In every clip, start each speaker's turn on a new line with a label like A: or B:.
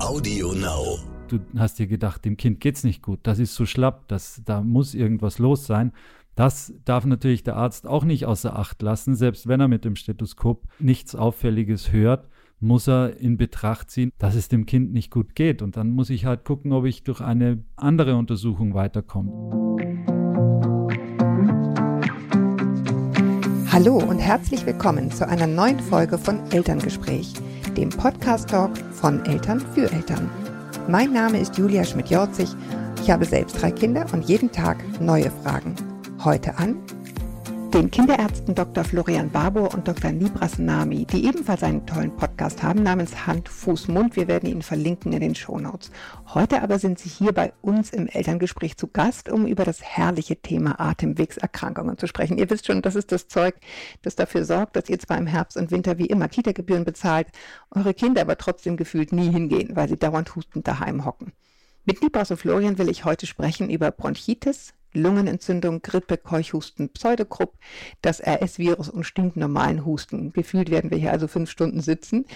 A: Audio Now.
B: Du hast dir gedacht, dem Kind geht's nicht gut, das ist so schlapp, das, da muss irgendwas los sein. Das darf natürlich der Arzt auch nicht außer Acht lassen, selbst wenn er mit dem Stethoskop nichts Auffälliges hört muss er in Betracht ziehen, dass es dem Kind nicht gut geht. Und dann muss ich halt gucken, ob ich durch eine andere Untersuchung weiterkomme.
C: Hallo und herzlich willkommen zu einer neuen Folge von Elterngespräch, dem Podcast-Talk von Eltern für Eltern. Mein Name ist Julia Schmidt-Jorzig. Ich habe selbst drei Kinder und jeden Tag neue Fragen. Heute an den Kinderärzten Dr. Florian Barbour und Dr. Nibras Nami, die ebenfalls einen tollen Podcast haben namens Hand, Fuß, Mund. Wir werden ihn verlinken in den Shownotes. Heute aber sind sie hier bei uns im Elterngespräch zu Gast, um über das herrliche Thema Atemwegserkrankungen zu sprechen. Ihr wisst schon, das ist das Zeug, das dafür sorgt, dass ihr zwar im Herbst und Winter wie immer Kita-Gebühren bezahlt, eure Kinder aber trotzdem gefühlt nie hingehen, weil sie dauernd hustend daheim hocken. Mit und Florian will ich heute sprechen über Bronchitis, Lungenentzündung, Grippe, Keuchhusten, Pseudogrupp, das RS-Virus und stinknormalen Husten. Gefühlt werden wir hier also fünf Stunden sitzen.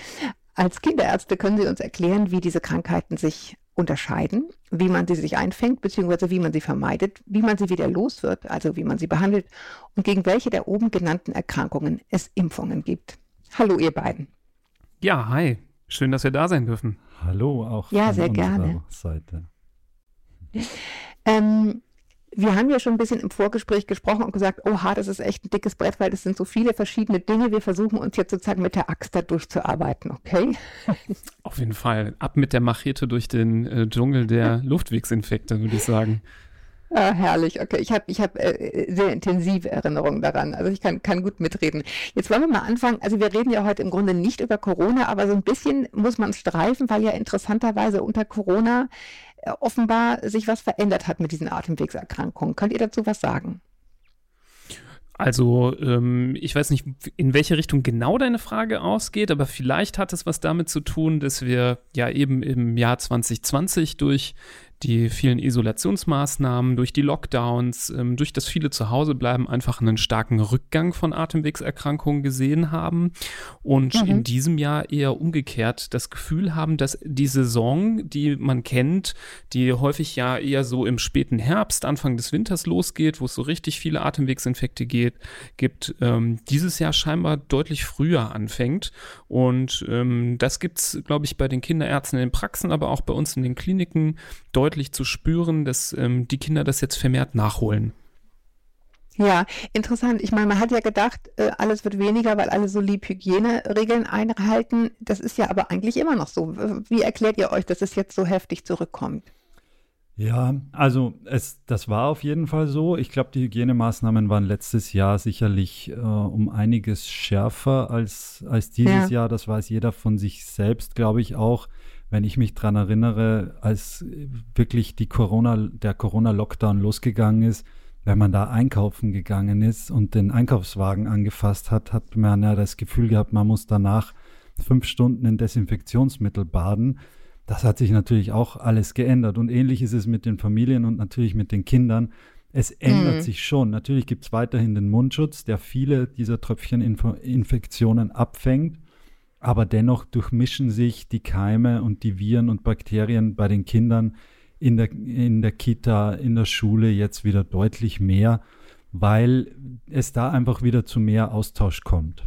C: Als Kinderärzte können Sie uns erklären, wie diese Krankheiten sich unterscheiden, wie man sie sich einfängt, beziehungsweise wie man sie vermeidet, wie man sie wieder los wird, also wie man sie behandelt und gegen welche der oben genannten Erkrankungen es Impfungen gibt. Hallo, ihr beiden.
D: Ja, hi. Schön, dass wir da sein dürfen.
B: Hallo, auch
C: ja, sehr gerne. Seite. Ähm, wir haben ja schon ein bisschen im Vorgespräch gesprochen und gesagt, oha, das ist echt ein dickes Brett, weil das sind so viele verschiedene Dinge. Wir versuchen uns jetzt sozusagen mit der Axt da durchzuarbeiten, okay?
D: Auf jeden Fall. Ab mit der Machete durch den äh, Dschungel der Luftwegsinfekte, würde ich sagen.
C: Ah, herrlich, okay. Ich habe ich hab, äh, sehr intensive Erinnerungen daran. Also ich kann, kann gut mitreden. Jetzt wollen wir mal anfangen. Also wir reden ja heute im Grunde nicht über Corona, aber so ein bisschen muss man streifen, weil ja interessanterweise unter Corona äh, offenbar sich was verändert hat mit diesen Atemwegserkrankungen. Könnt ihr dazu was sagen?
D: Also, ähm, ich weiß nicht, in welche Richtung genau deine Frage ausgeht, aber vielleicht hat es was damit zu tun, dass wir ja eben im Jahr 2020 durch die vielen Isolationsmaßnahmen, durch die Lockdowns, ähm, durch das viele Zuhausebleiben einfach einen starken Rückgang von Atemwegserkrankungen gesehen haben und mhm. in diesem Jahr eher umgekehrt das Gefühl haben, dass die Saison, die man kennt, die häufig ja eher so im späten Herbst, Anfang des Winters losgeht, wo es so richtig viele Atemwegsinfekte geht, gibt, ähm, dieses Jahr scheinbar deutlich früher anfängt und ähm, das es, glaube ich, bei den Kinderärzten in den Praxen, aber auch bei uns in den Kliniken deutlich deutlich zu spüren, dass ähm, die Kinder das jetzt vermehrt nachholen.
C: Ja, interessant. Ich meine, man hat ja gedacht, äh, alles wird weniger, weil alle so lieb Hygieneregeln einhalten. Das ist ja aber eigentlich immer noch so. Wie erklärt ihr euch, dass es jetzt so heftig zurückkommt?
B: Ja, also es, das war auf jeden Fall so. Ich glaube, die Hygienemaßnahmen waren letztes Jahr sicherlich äh, um einiges schärfer als, als dieses ja. Jahr. Das weiß jeder von sich selbst, glaube ich auch wenn ich mich daran erinnere, als wirklich die Corona, der Corona-Lockdown losgegangen ist, wenn man da einkaufen gegangen ist und den Einkaufswagen angefasst hat, hat man ja das Gefühl gehabt, man muss danach fünf Stunden in Desinfektionsmittel baden. Das hat sich natürlich auch alles geändert. Und ähnlich ist es mit den Familien und natürlich mit den Kindern. Es ändert mhm. sich schon. Natürlich gibt es weiterhin den Mundschutz, der viele dieser Tröpfcheninfektionen abfängt. Aber dennoch durchmischen sich die Keime und die Viren und Bakterien bei den Kindern in der, in der Kita, in der Schule jetzt wieder deutlich mehr, weil es da einfach wieder zu mehr Austausch kommt.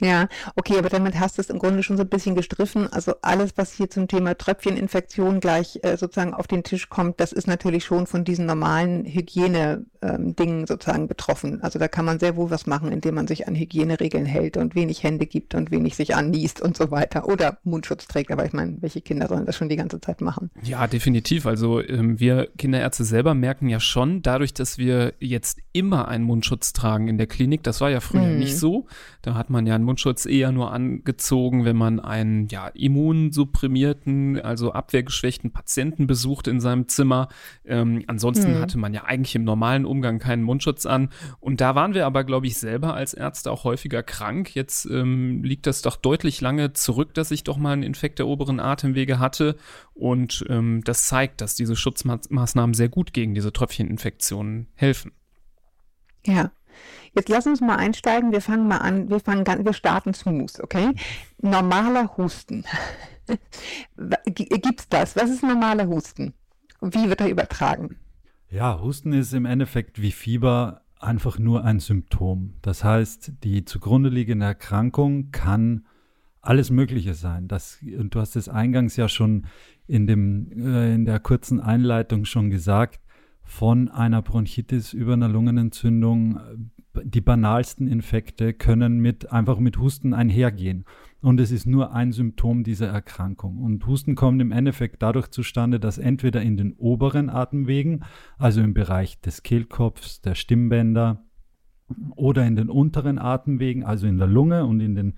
C: Ja, okay, aber damit hast du es im Grunde schon so ein bisschen gestriffen. Also alles, was hier zum Thema Tröpfcheninfektion gleich äh, sozusagen auf den Tisch kommt, das ist natürlich schon von diesen normalen Hygiene-Dingen ähm, sozusagen betroffen. Also da kann man sehr wohl was machen, indem man sich an Hygieneregeln hält und wenig Hände gibt und wenig sich anniest und so weiter. Oder Mundschutz trägt. Aber ich meine, welche Kinder sollen das schon die ganze Zeit machen?
D: Ja, definitiv. Also ähm, wir Kinderärzte selber merken ja schon, dadurch, dass wir jetzt immer einen Mundschutz tragen in der Klinik, das war ja früher hm. nicht so. Da hat man ja einen Mundschutz eher nur angezogen, wenn man einen ja, immunsupprimierten, also abwehrgeschwächten Patienten besucht in seinem Zimmer. Ähm, ansonsten mhm. hatte man ja eigentlich im normalen Umgang keinen Mundschutz an. Und da waren wir aber, glaube ich, selber als Ärzte auch häufiger krank. Jetzt ähm, liegt das doch deutlich lange zurück, dass ich doch mal einen Infekt der oberen Atemwege hatte. Und ähm, das zeigt, dass diese Schutzmaßnahmen sehr gut gegen diese Tröpfcheninfektionen helfen.
C: Ja, Jetzt lass uns mal einsteigen. Wir fangen mal an. Wir fangen ganz, wir starten smooth, okay? Normaler Husten. Gibt es das? Was ist normaler Husten? Wie wird er übertragen?
B: Ja, Husten ist im Endeffekt wie Fieber einfach nur ein Symptom. Das heißt, die zugrunde liegende Erkrankung kann alles Mögliche sein. Das, du hast es eingangs ja schon in, dem, äh, in der kurzen Einleitung schon gesagt, von einer Bronchitis über einer Lungenentzündung. Die banalsten Infekte können mit, einfach mit Husten einhergehen. Und es ist nur ein Symptom dieser Erkrankung. Und Husten kommt im Endeffekt dadurch zustande, dass entweder in den oberen Atemwegen, also im Bereich des Kehlkopfs, der Stimmbänder, oder in den unteren Atemwegen, also in der Lunge und in den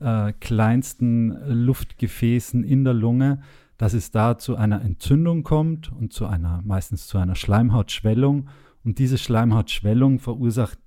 B: äh, kleinsten Luftgefäßen in der Lunge, dass es da zu einer Entzündung kommt und zu einer, meistens zu einer Schleimhautschwellung. Und diese Schleimhautschwellung verursacht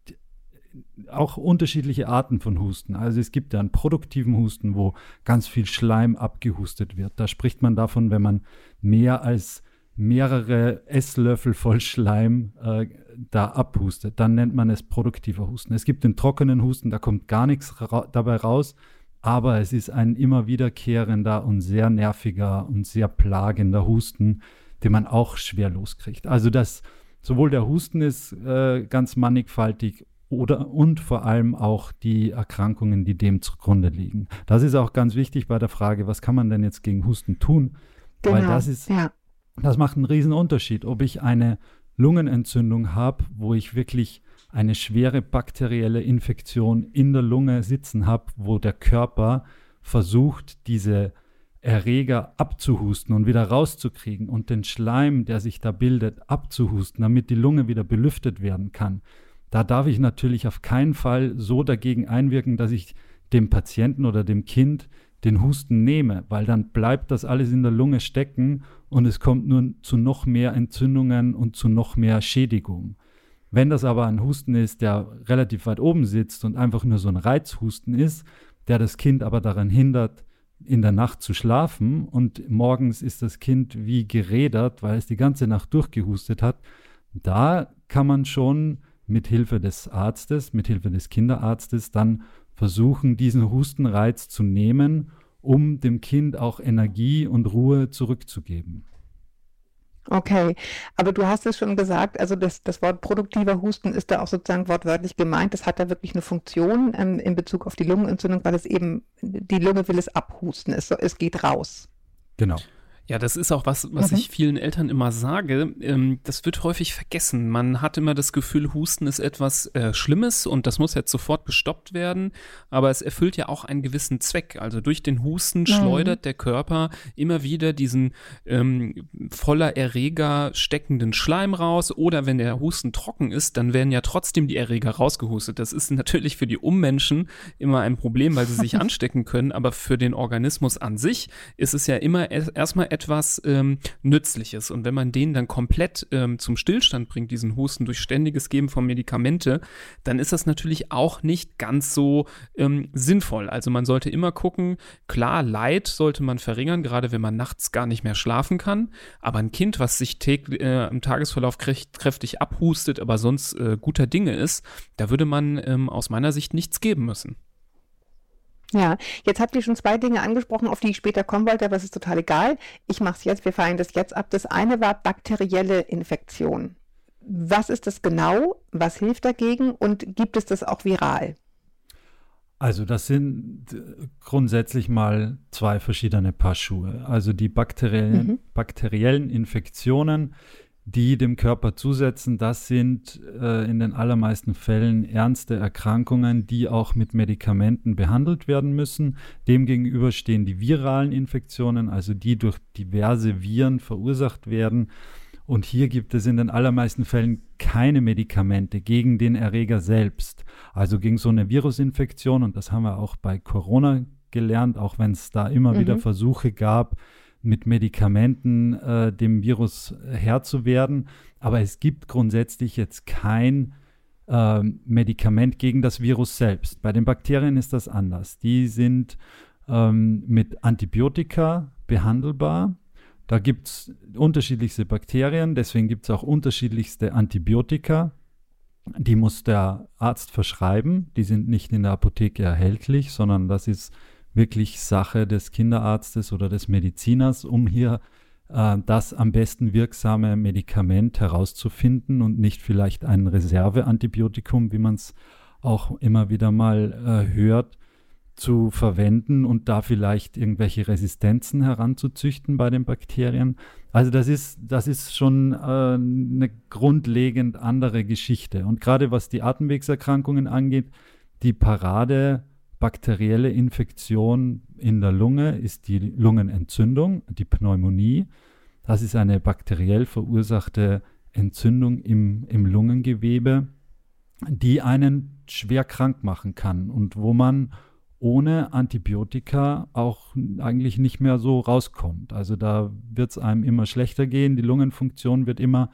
B: auch unterschiedliche Arten von Husten. Also es gibt ja einen produktiven Husten, wo ganz viel Schleim abgehustet wird. Da spricht man davon, wenn man mehr als mehrere Esslöffel voll Schleim äh, da abhustet. Dann nennt man es produktiver Husten. Es gibt den trockenen Husten, da kommt gar nichts ra dabei raus, aber es ist ein immer wiederkehrender und sehr nerviger und sehr plagender Husten, den man auch schwer loskriegt. Also das sowohl der Husten ist äh, ganz mannigfaltig oder und vor allem auch die Erkrankungen, die dem zugrunde liegen. Das ist auch ganz wichtig bei der Frage, was kann man denn jetzt gegen Husten tun? Genau, Weil das ist, ja. das macht einen riesen Unterschied, ob ich eine Lungenentzündung habe, wo ich wirklich eine schwere bakterielle Infektion in der Lunge sitzen habe, wo der Körper versucht, diese Erreger abzuhusten und wieder rauszukriegen und den Schleim, der sich da bildet, abzuhusten, damit die Lunge wieder belüftet werden kann. Da darf ich natürlich auf keinen Fall so dagegen einwirken, dass ich dem Patienten oder dem Kind den Husten nehme, weil dann bleibt das alles in der Lunge stecken und es kommt nur zu noch mehr Entzündungen und zu noch mehr Schädigung. Wenn das aber ein Husten ist, der relativ weit oben sitzt und einfach nur so ein Reizhusten ist, der das Kind aber daran hindert, in der Nacht zu schlafen und morgens ist das Kind wie gerädert, weil es die ganze Nacht durchgehustet hat, da kann man schon mit Hilfe des Arztes, mit Hilfe des Kinderarztes dann versuchen, diesen Hustenreiz zu nehmen, um dem Kind auch Energie und Ruhe zurückzugeben.
C: Okay, aber du hast es schon gesagt, also das, das Wort produktiver Husten ist da auch sozusagen wortwörtlich gemeint. Das hat da wirklich eine Funktion ähm, in Bezug auf die Lungenentzündung, weil es eben, die Lunge will es abhusten, es, es geht raus.
B: Genau.
D: Ja, das ist auch was, was mhm. ich vielen Eltern immer sage. Ähm, das wird häufig vergessen. Man hat immer das Gefühl, Husten ist etwas äh, Schlimmes und das muss jetzt sofort gestoppt werden. Aber es erfüllt ja auch einen gewissen Zweck. Also durch den Husten mhm. schleudert der Körper immer wieder diesen ähm, voller Erreger steckenden Schleim raus. Oder wenn der Husten trocken ist, dann werden ja trotzdem die Erreger rausgehustet. Das ist natürlich für die Ummenschen immer ein Problem, weil sie sich anstecken können. Aber für den Organismus an sich ist es ja immer erstmal etwas ähm, Nützliches. Und wenn man den dann komplett ähm, zum Stillstand bringt, diesen Husten durch ständiges Geben von Medikamente, dann ist das natürlich auch nicht ganz so ähm, sinnvoll. Also man sollte immer gucken, klar, Leid sollte man verringern, gerade wenn man nachts gar nicht mehr schlafen kann. Aber ein Kind, was sich äh, im Tagesverlauf kräftig abhustet, aber sonst äh, guter Dinge ist, da würde man ähm, aus meiner Sicht nichts geben müssen.
C: Ja, jetzt habt ihr schon zwei Dinge angesprochen, auf die ich später kommen wollte, aber es ist total egal. Ich mache es jetzt, wir feiern das jetzt ab. Das eine war bakterielle Infektion. Was ist das genau? Was hilft dagegen? Und gibt es das auch viral?
B: Also das sind grundsätzlich mal zwei verschiedene Paar Schuhe. Also die bakteriellen, mhm. bakteriellen Infektionen die dem Körper zusetzen, das sind äh, in den allermeisten Fällen ernste Erkrankungen, die auch mit Medikamenten behandelt werden müssen. Demgegenüber stehen die viralen Infektionen, also die durch diverse Viren verursacht werden. Und hier gibt es in den allermeisten Fällen keine Medikamente gegen den Erreger selbst. Also gegen so eine Virusinfektion, und das haben wir auch bei Corona gelernt, auch wenn es da immer mhm. wieder Versuche gab, mit Medikamenten äh, dem Virus Herr zu werden. Aber es gibt grundsätzlich jetzt kein äh, Medikament gegen das Virus selbst. Bei den Bakterien ist das anders. Die sind ähm, mit Antibiotika behandelbar. Da gibt es unterschiedlichste Bakterien, deswegen gibt es auch unterschiedlichste Antibiotika. Die muss der Arzt verschreiben. Die sind nicht in der Apotheke erhältlich, sondern das ist wirklich Sache des Kinderarztes oder des Mediziners, um hier äh, das am besten wirksame Medikament herauszufinden und nicht vielleicht ein Reserveantibiotikum, wie man es auch immer wieder mal äh, hört, zu verwenden und da vielleicht irgendwelche Resistenzen heranzuzüchten bei den Bakterien. Also das ist, das ist schon äh, eine grundlegend andere Geschichte. Und gerade was die Atemwegserkrankungen angeht, die Parade bakterielle Infektion in der Lunge ist die Lungenentzündung, die Pneumonie. Das ist eine bakteriell verursachte Entzündung im, im Lungengewebe, die einen schwer krank machen kann und wo man ohne Antibiotika auch eigentlich nicht mehr so rauskommt. Also da wird es einem immer schlechter gehen, die Lungenfunktion wird immer,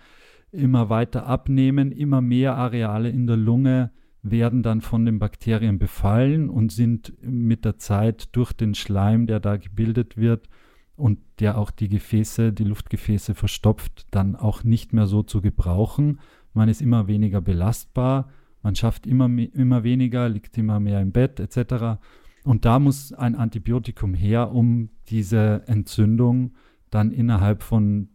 B: immer weiter abnehmen, immer mehr Areale in der Lunge werden dann von den Bakterien befallen und sind mit der Zeit durch den Schleim, der da gebildet wird und der auch die Gefäße, die Luftgefäße verstopft, dann auch nicht mehr so zu gebrauchen. Man ist immer weniger belastbar, man schafft immer, immer weniger, liegt immer mehr im Bett etc. Und da muss ein Antibiotikum her, um diese Entzündung dann innerhalb von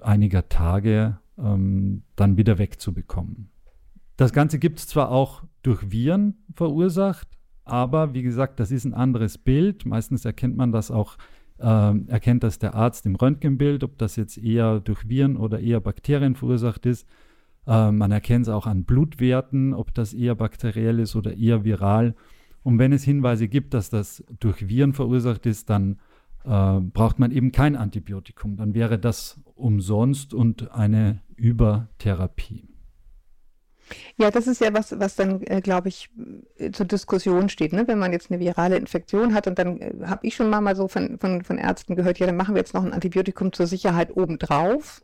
B: einiger Tage ähm, dann wieder wegzubekommen. Das Ganze gibt es zwar auch durch Viren verursacht, aber wie gesagt, das ist ein anderes Bild. Meistens erkennt man das auch, äh, erkennt das der Arzt im Röntgenbild, ob das jetzt eher durch Viren oder eher Bakterien verursacht ist. Äh, man erkennt es auch an Blutwerten, ob das eher bakteriell ist oder eher viral. Und wenn es Hinweise gibt, dass das durch Viren verursacht ist, dann äh, braucht man eben kein Antibiotikum. Dann wäre das umsonst und eine Übertherapie.
C: Ja, das ist ja was, was dann, äh, glaube ich, äh, zur Diskussion steht. Ne? Wenn man jetzt eine virale Infektion hat und dann äh, habe ich schon mal, mal so von, von, von Ärzten gehört, ja, dann machen wir jetzt noch ein Antibiotikum zur Sicherheit obendrauf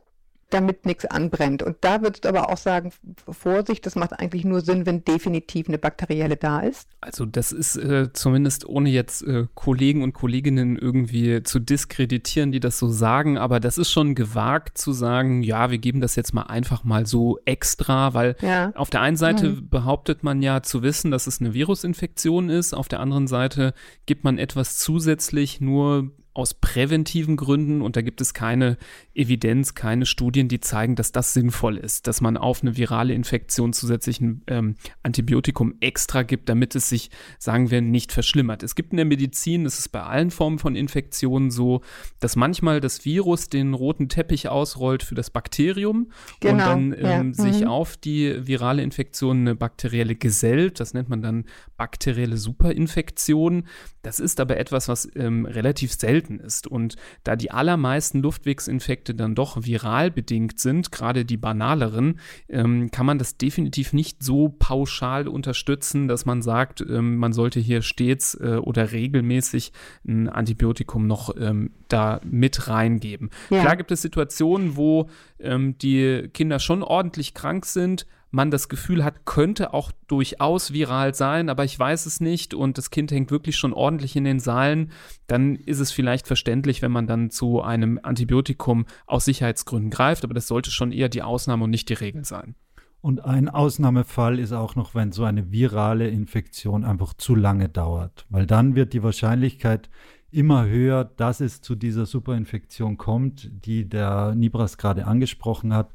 C: damit nichts anbrennt. Und da würdest du aber auch sagen, Vorsicht, das macht eigentlich nur Sinn, wenn definitiv eine bakterielle da ist.
D: Also das ist äh, zumindest ohne jetzt äh, Kollegen und Kolleginnen irgendwie zu diskreditieren, die das so sagen, aber das ist schon gewagt zu sagen, ja, wir geben das jetzt mal einfach mal so extra, weil ja. auf der einen Seite mhm. behauptet man ja zu wissen, dass es eine Virusinfektion ist, auf der anderen Seite gibt man etwas zusätzlich nur aus präventiven Gründen und da gibt es keine Evidenz, keine Studien, die zeigen, dass das sinnvoll ist, dass man auf eine virale Infektion zusätzlich ein ähm, Antibiotikum extra gibt, damit es sich, sagen wir, nicht verschlimmert. Es gibt in der Medizin, das ist bei allen Formen von Infektionen so, dass manchmal das Virus den roten Teppich ausrollt für das Bakterium genau, und dann ähm, ja. mhm. sich auf die virale Infektion eine bakterielle gesellt. Das nennt man dann bakterielle Superinfektion. Das ist aber etwas, was ähm, relativ selten ist. Und da die allermeisten Luftwegsinfekte dann doch viral bedingt sind, gerade die banaleren, ähm, kann man das definitiv nicht so pauschal unterstützen, dass man sagt, ähm, man sollte hier stets äh, oder regelmäßig ein Antibiotikum noch ähm, da mit reingeben. Ja. Klar gibt es Situationen, wo ähm, die Kinder schon ordentlich krank sind, man das Gefühl hat, könnte auch durchaus viral sein, aber ich weiß es nicht und das Kind hängt wirklich schon ordentlich in den Saalen, dann ist es vielleicht verständlich, wenn man dann zu einem Antibiotikum aus Sicherheitsgründen greift, aber das sollte schon eher die Ausnahme und nicht die Regel sein.
B: Und ein Ausnahmefall ist auch noch, wenn so eine virale Infektion einfach zu lange dauert, weil dann wird die Wahrscheinlichkeit immer höher, dass es zu dieser Superinfektion kommt, die der Nibras gerade angesprochen hat.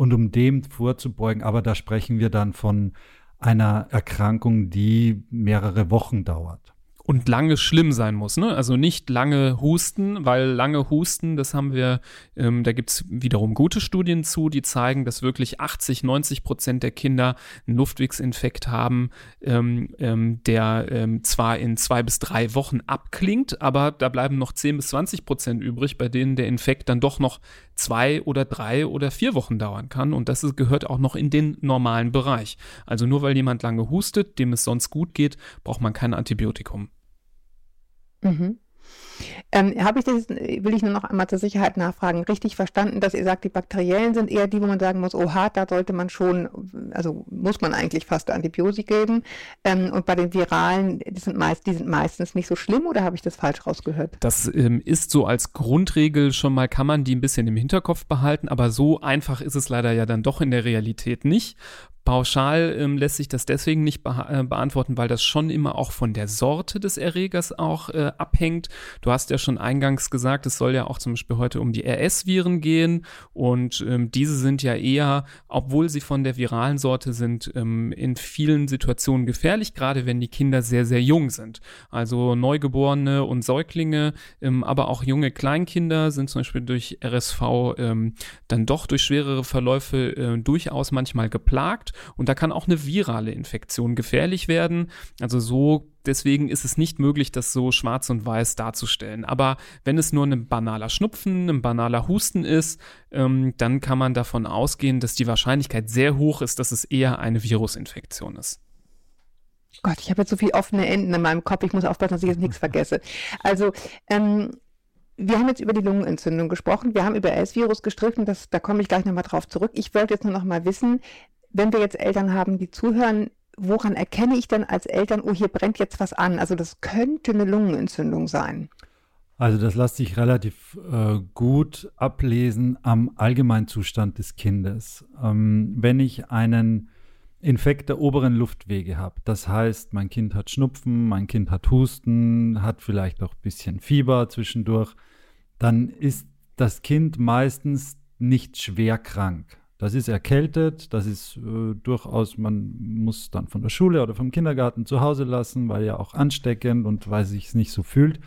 B: Und um dem vorzubeugen, aber da sprechen wir dann von einer Erkrankung, die mehrere Wochen dauert
D: und lange schlimm sein muss. Ne? Also nicht lange husten, weil lange husten, das haben wir, ähm, da gibt es wiederum gute Studien zu, die zeigen, dass wirklich 80, 90 Prozent der Kinder einen Luftwegsinfekt haben, ähm, ähm, der ähm, zwar in zwei bis drei Wochen abklingt, aber da bleiben noch 10 bis 20 Prozent übrig, bei denen der Infekt dann doch noch zwei oder drei oder vier Wochen dauern kann. Und das gehört auch noch in den normalen Bereich. Also nur weil jemand lange hustet, dem es sonst gut geht, braucht man kein Antibiotikum.
C: Mhm. Ähm, Habe ich das, will ich nur noch einmal zur Sicherheit nachfragen, richtig verstanden, dass ihr sagt, die bakteriellen sind eher die, wo man sagen muss, oha, da sollte man schon, also muss man eigentlich fast Antibiotik geben. Ähm, und bei den viralen, die sind, meist, die sind meistens nicht so schlimm oder habe ich das falsch rausgehört?
D: Das ähm, ist so als Grundregel schon mal, kann man die ein bisschen im Hinterkopf behalten, aber so einfach ist es leider ja dann doch in der Realität nicht. Pauschal ähm, lässt sich das deswegen nicht be äh, beantworten, weil das schon immer auch von der Sorte des Erregers auch äh, abhängt. Du hast ja schon eingangs gesagt, es soll ja auch zum Beispiel heute um die RS-Viren gehen und ähm, diese sind ja eher, obwohl sie von der viralen Sorte sind, ähm, in vielen Situationen gefährlich, gerade wenn die Kinder sehr, sehr jung sind. Also Neugeborene und Säuglinge, ähm, aber auch junge Kleinkinder sind zum Beispiel durch RSV ähm, dann doch durch schwerere Verläufe äh, durchaus manchmal geplagt und da kann auch eine virale Infektion gefährlich werden. Also so deswegen ist es nicht möglich, das so schwarz und weiß darzustellen. Aber wenn es nur ein banaler Schnupfen, ein banaler Husten ist, ähm, dann kann man davon ausgehen, dass die Wahrscheinlichkeit sehr hoch ist, dass es eher eine Virusinfektion ist.
C: Gott, ich habe jetzt so viele offene Enden in meinem Kopf. Ich muss aufpassen, dass ich jetzt nichts vergesse. Also, ähm, wir haben jetzt über die Lungenentzündung gesprochen. Wir haben über S-Virus gestrichen. Das, da komme ich gleich nochmal drauf zurück. Ich wollte jetzt nur noch mal wissen, wenn wir jetzt Eltern haben, die zuhören, woran erkenne ich denn als Eltern, oh, hier brennt jetzt was an? Also das könnte eine Lungenentzündung sein.
B: Also das lässt sich relativ äh, gut ablesen am Allgemeinzustand des Kindes. Ähm, wenn ich einen Infekt der oberen Luftwege habe, das heißt, mein Kind hat Schnupfen, mein Kind hat Husten, hat vielleicht auch ein bisschen Fieber zwischendurch, dann ist das Kind meistens nicht schwer krank. Das ist erkältet, das ist äh, durchaus, man muss dann von der Schule oder vom Kindergarten zu Hause lassen, weil ja auch ansteckend und weil sich es nicht so fühlt.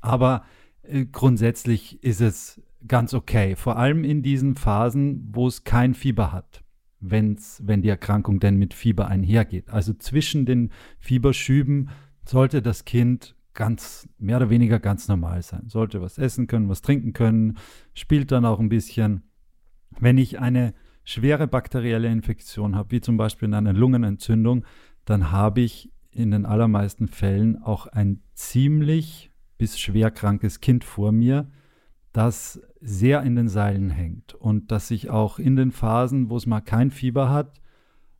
B: Aber äh, grundsätzlich ist es ganz okay, vor allem in diesen Phasen, wo es kein Fieber hat, wenn's, wenn die Erkrankung denn mit Fieber einhergeht. Also zwischen den Fieberschüben sollte das Kind ganz mehr oder weniger ganz normal sein, sollte was essen können, was trinken können, spielt dann auch ein bisschen. Wenn ich eine schwere bakterielle Infektion habe, wie zum Beispiel eine Lungenentzündung, dann habe ich in den allermeisten Fällen auch ein ziemlich bis schwer krankes Kind vor mir, das sehr in den Seilen hängt und das sich auch in den Phasen, wo es mal kein Fieber hat,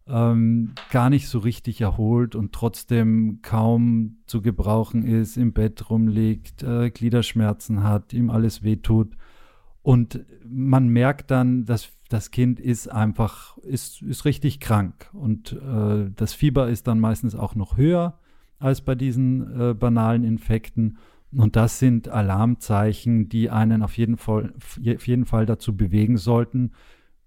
B: ähm, gar nicht so richtig erholt und trotzdem kaum zu gebrauchen ist, im Bett rumliegt, äh, Gliederschmerzen hat, ihm alles wehtut. Und man merkt dann, dass das Kind ist einfach, ist, ist richtig krank. Und äh, das Fieber ist dann meistens auch noch höher als bei diesen äh, banalen Infekten. Und das sind Alarmzeichen, die einen auf jeden Fall, auf jeden Fall dazu bewegen sollten,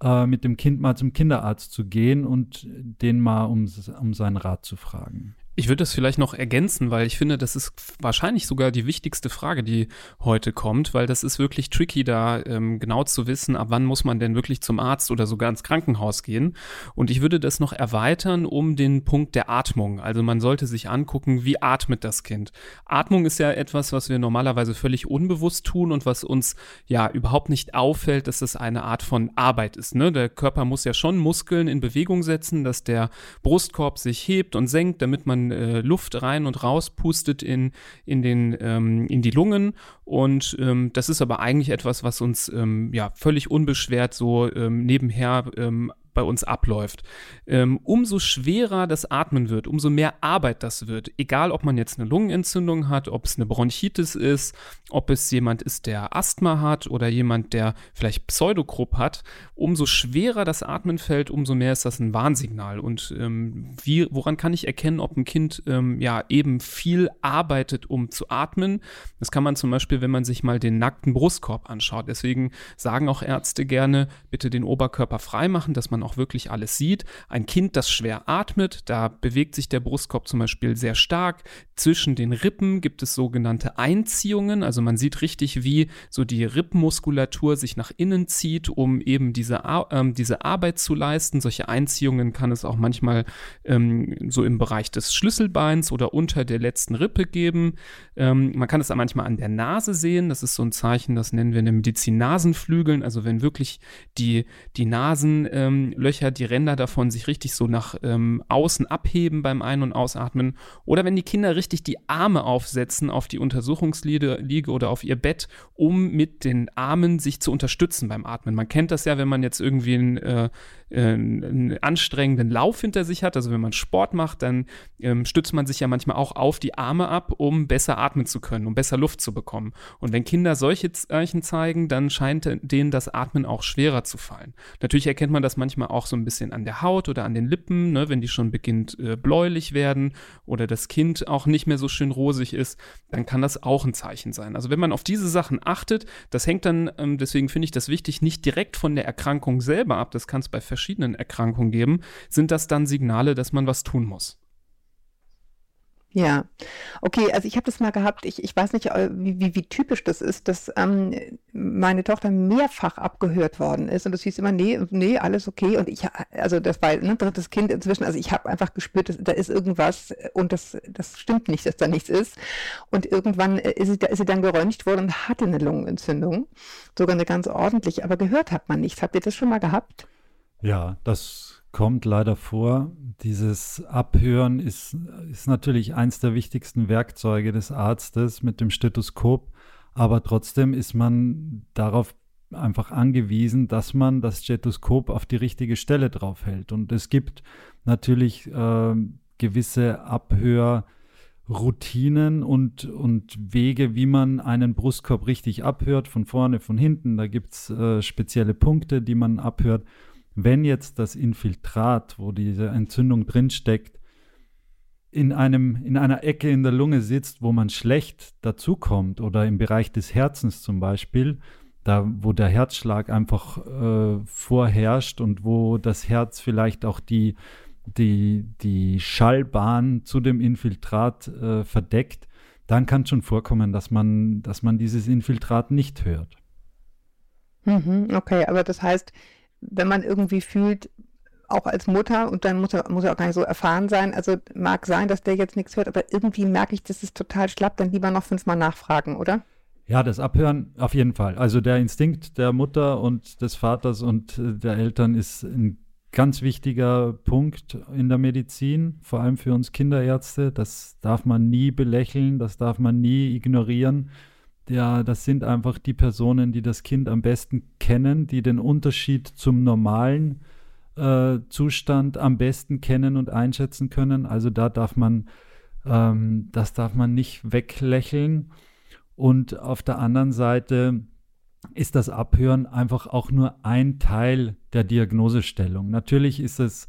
B: äh, mit dem Kind mal zum Kinderarzt zu gehen und den mal um, um seinen Rat zu fragen.
D: Ich würde das vielleicht noch ergänzen, weil ich finde, das ist wahrscheinlich sogar die wichtigste Frage, die heute kommt, weil das ist wirklich tricky, da ähm, genau zu wissen, ab wann muss man denn wirklich zum Arzt oder sogar ins Krankenhaus gehen. Und ich würde das noch erweitern um den Punkt der Atmung. Also man sollte sich angucken, wie atmet das Kind. Atmung ist ja etwas, was wir normalerweise völlig unbewusst tun und was uns ja überhaupt nicht auffällt, dass das eine Art von Arbeit ist. Ne? Der Körper muss ja schon Muskeln in Bewegung setzen, dass der Brustkorb sich hebt und senkt, damit man äh, Luft rein und raus pustet in, in, den, ähm, in die Lungen. Und ähm, das ist aber eigentlich etwas, was uns ähm, ja völlig unbeschwert so ähm, nebenher ähm, bei uns abläuft. Ähm, umso schwerer das Atmen wird, umso mehr Arbeit das wird. Egal, ob man jetzt eine Lungenentzündung hat, ob es eine Bronchitis ist, ob es jemand ist, der Asthma hat oder jemand, der vielleicht Pseudogrupp hat, umso schwerer das Atmen fällt, umso mehr ist das ein Warnsignal. Und ähm, wie, woran kann ich erkennen, ob ein Kind ähm, ja eben viel arbeitet, um zu atmen? Das kann man zum Beispiel, wenn man sich mal den nackten Brustkorb anschaut. Deswegen sagen auch Ärzte gerne, bitte den Oberkörper freimachen, dass man auch wirklich alles sieht. Ein Kind, das schwer atmet, da bewegt sich der Brustkorb zum Beispiel sehr stark. Zwischen den Rippen gibt es sogenannte Einziehungen, also man sieht richtig, wie so die Rippenmuskulatur sich nach innen zieht, um eben diese, ähm, diese Arbeit zu leisten. Solche Einziehungen kann es auch manchmal ähm, so im Bereich des Schlüsselbeins oder unter der letzten Rippe geben. Ähm, man kann es auch manchmal an der Nase sehen. Das ist so ein Zeichen, das nennen wir in der Medizin Nasenflügeln. Also wenn wirklich die, die Nasen Löcher, die Ränder davon sich richtig so nach ähm, außen abheben beim Ein- und Ausatmen. Oder wenn die Kinder richtig die Arme aufsetzen auf die Untersuchungsliege oder auf ihr Bett, um mit den Armen sich zu unterstützen beim Atmen. Man kennt das ja, wenn man jetzt irgendwie ein äh, einen anstrengenden Lauf hinter sich hat, also wenn man Sport macht, dann ähm, stützt man sich ja manchmal auch auf die Arme ab, um besser atmen zu können, um besser Luft zu bekommen. Und wenn Kinder solche Zeichen zeigen, dann scheint denen das Atmen auch schwerer zu fallen. Natürlich erkennt man das manchmal manchmal auch so ein bisschen an der Haut oder an den Lippen, ne, wenn die schon beginnt äh, bläulich werden oder das Kind auch nicht mehr so schön rosig ist, dann kann das auch ein Zeichen sein. Also wenn man auf diese Sachen achtet, das hängt dann, ähm, deswegen finde ich das wichtig, nicht direkt von der Erkrankung selber ab, das kann es bei verschiedenen Erkrankungen geben, sind das dann Signale, dass man was tun muss.
C: Ja, okay, also ich habe das mal gehabt, ich, ich weiß nicht, äh, wie, wie, wie typisch das ist, dass ähm, meine Tochter mehrfach abgehört worden ist und das hieß immer, nee, nee, alles okay und ich, also das war ein ne, drittes Kind inzwischen, also ich habe einfach gespürt, dass, da ist irgendwas und das, das stimmt nicht, dass da nichts ist und irgendwann ist sie, da ist sie dann geröntgt worden und hatte eine Lungenentzündung, sogar eine ganz ordentliche, aber gehört hat man nichts. Habt ihr das schon mal gehabt?
B: Ja, das kommt leider vor. Dieses Abhören ist, ist natürlich eins der wichtigsten Werkzeuge des Arztes mit dem Stethoskop, aber trotzdem ist man darauf einfach angewiesen, dass man das Stethoskop auf die richtige Stelle draufhält. Und es gibt natürlich äh, gewisse Abhörroutinen und, und Wege, wie man einen Brustkorb richtig abhört, von vorne, von hinten. Da gibt es äh, spezielle Punkte, die man abhört. Wenn jetzt das Infiltrat, wo diese Entzündung drinsteckt, in, einem, in einer Ecke in der Lunge sitzt, wo man schlecht dazukommt oder im Bereich des Herzens zum Beispiel, da wo der Herzschlag einfach äh, vorherrscht und wo das Herz vielleicht auch die, die, die Schallbahn zu dem Infiltrat äh, verdeckt, dann kann schon vorkommen, dass man, dass man dieses Infiltrat nicht hört.
C: Mhm, okay, aber das heißt, wenn man irgendwie fühlt, auch als Mutter, und dann muss er, muss er auch gar nicht so erfahren sein, also mag sein, dass der jetzt nichts hört, aber irgendwie merke ich, das ist total schlapp, dann lieber noch fünfmal nachfragen, oder?
B: Ja, das Abhören auf jeden Fall. Also der Instinkt der Mutter und des Vaters und äh, der Eltern ist ein ganz wichtiger Punkt in der Medizin, vor allem für uns Kinderärzte. Das darf man nie belächeln, das darf man nie ignorieren ja, das sind einfach die Personen, die das Kind am besten kennen, die den Unterschied zum normalen äh, Zustand am besten kennen und einschätzen können. Also da darf man, ähm, das darf man nicht weglächeln. Und auf der anderen Seite ist das Abhören einfach auch nur ein Teil der Diagnosestellung. Natürlich ist es